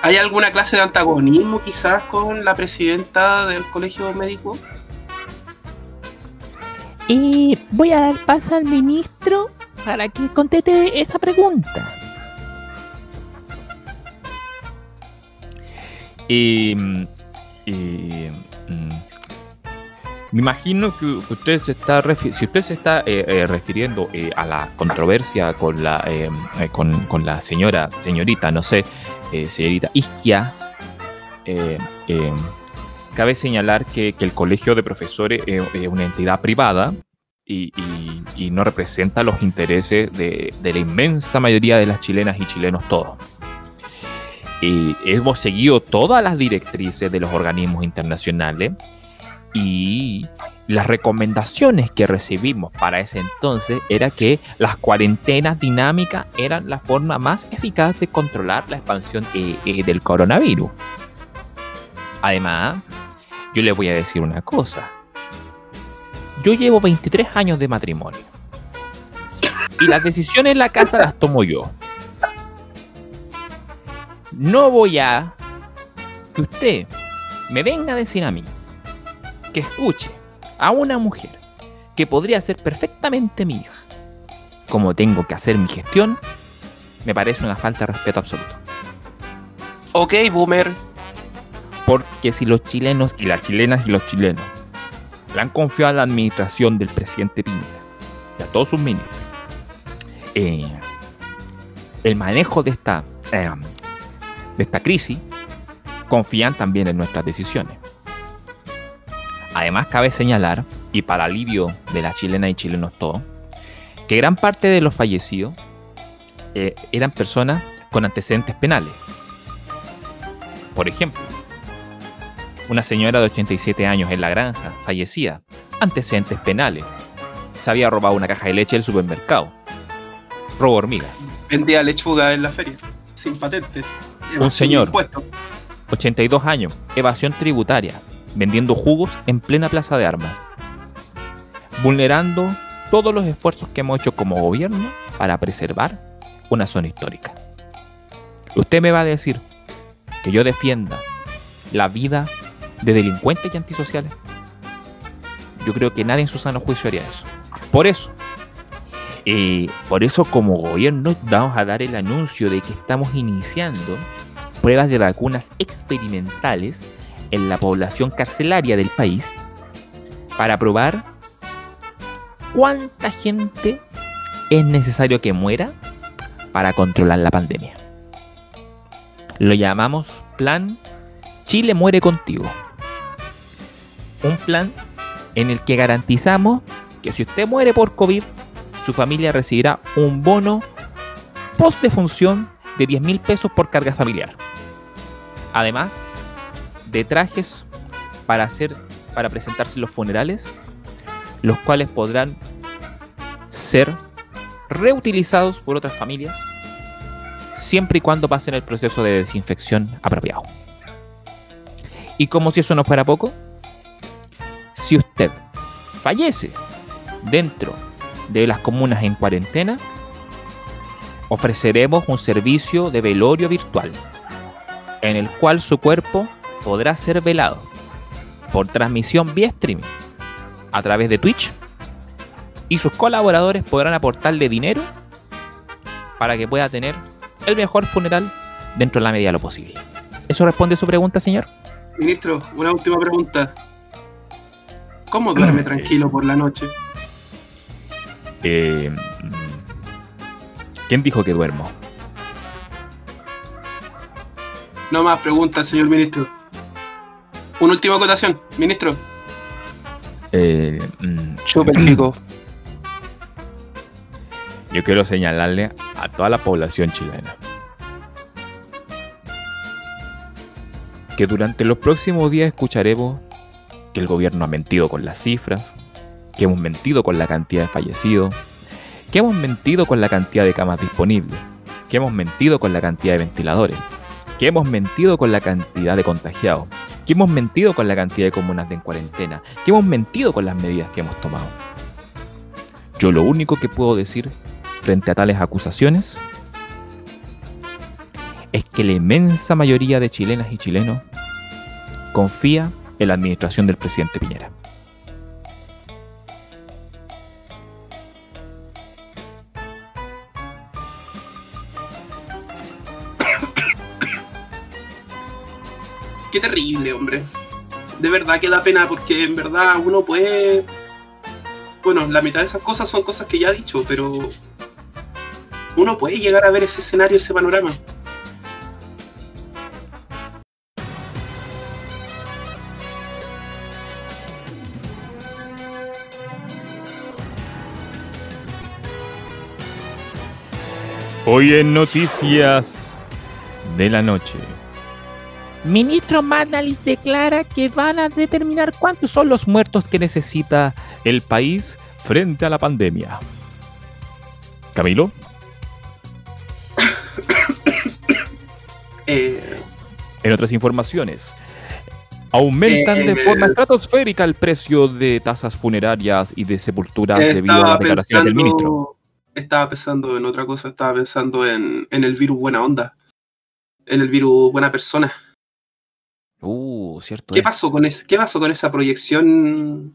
¿Hay alguna clase de antagonismo quizás con la presidenta del colegio médico? Y voy a dar paso al ministro para que conteste esa pregunta. Y, y, mm, me imagino que usted se está refi- si usted se está eh, eh, refiriendo eh, a la controversia con la eh, eh, con, con la señora señorita no sé eh, señorita Isquia eh, eh, cabe señalar que, que el colegio de profesores es una entidad privada y, y- y no representa los intereses de, de la inmensa mayoría de las chilenas y chilenos todos. Hemos seguido todas las directrices de los organismos internacionales y las recomendaciones que recibimos para ese entonces era que las cuarentenas dinámicas eran la forma más eficaz de controlar la expansión eh, eh, del coronavirus. Además, yo les voy a decir una cosa. Yo llevo 23 años de matrimonio. Y las decisiones en la casa las tomo yo no voy a que usted me venga a decir a mí que escuche a una mujer que podría ser perfectamente mi hija, como tengo que hacer mi gestión, me parece una falta de respeto absoluto. Ok, boomer. Porque si los chilenos y las chilenas y los chilenos le han confiado a la administración del presidente Piñera y a todos sus ministros eh, el manejo de esta, eh, de esta crisis, confían también en nuestras decisiones. Además, cabe señalar, y para alivio de las chilenas y chilenos todos, que gran parte de los fallecidos eh, eran personas con antecedentes penales. Por ejemplo, una señora de 87 años en la granja, fallecida, antecedentes penales. Se había robado una caja de leche del supermercado. Robo hormiga. Vendía lechuga en la feria, sin patente. Un señor. Impuesto. 82 años, evasión tributaria. Vendiendo jugos en plena plaza de armas, vulnerando todos los esfuerzos que hemos hecho como gobierno para preservar una zona histórica. Usted me va a decir que yo defienda la vida de delincuentes y antisociales. Yo creo que nadie en su sano juicio haría eso. Por eso, por eso como gobierno vamos a dar el anuncio de que estamos iniciando pruebas de vacunas experimentales en la población carcelaria del país para probar cuánta gente es necesario que muera para controlar la pandemia. Lo llamamos Plan Chile muere contigo. Un plan en el que garantizamos que si usted muere por COVID, su familia recibirá un bono post defunción de 10 mil pesos por carga familiar. Además de trajes para hacer para presentarse en los funerales, los cuales podrán ser reutilizados por otras familias siempre y cuando pasen el proceso de desinfección apropiado. Y como si eso no fuera poco, si usted fallece dentro de las comunas en cuarentena, ofreceremos un servicio de velorio virtual, en el cual su cuerpo podrá ser velado por transmisión vía streaming a través de Twitch y sus colaboradores podrán aportarle dinero para que pueda tener el mejor funeral dentro de la medida de lo posible. ¿Eso responde a su pregunta, señor? Ministro, una última pregunta. ¿Cómo duerme tranquilo por la noche? Eh, ¿Quién dijo que duermo? No más preguntas, señor ministro. Una última acotación, ministro. Eh, mm, Chupa el pico. yo quiero señalarle a toda la población chilena que durante los próximos días escucharemos que el gobierno ha mentido con las cifras, que hemos mentido con la cantidad de fallecidos, que hemos mentido con la cantidad de camas disponibles, que hemos mentido con la cantidad de ventiladores, que hemos mentido con la cantidad de contagiados, que hemos mentido con la cantidad de comunas en cuarentena, que hemos mentido con las medidas que hemos tomado. Yo lo único que puedo decir frente a tales acusaciones es que la inmensa mayoría de chilenas y chilenos confía en la administración del presidente Piñera. Qué terrible, hombre. De verdad que da pena porque en verdad uno puede... Bueno, la mitad de esas cosas son cosas que ya he dicho, pero uno puede llegar a ver ese escenario, ese panorama. Hoy en Noticias de la Noche. Ministro Manalis declara que van a determinar cuántos son los muertos que necesita el país frente a la pandemia. Camilo. Eh, En otras informaciones, aumentan Eh, de eh, forma estratosférica el precio de tasas funerarias y de sepulturas debido a las declaraciones del ministro. estaba pensando en otra cosa, estaba pensando en, en el virus buena onda, en el virus buena persona. Uh, cierto. ¿Qué es. pasó con qué pasó con esa proyección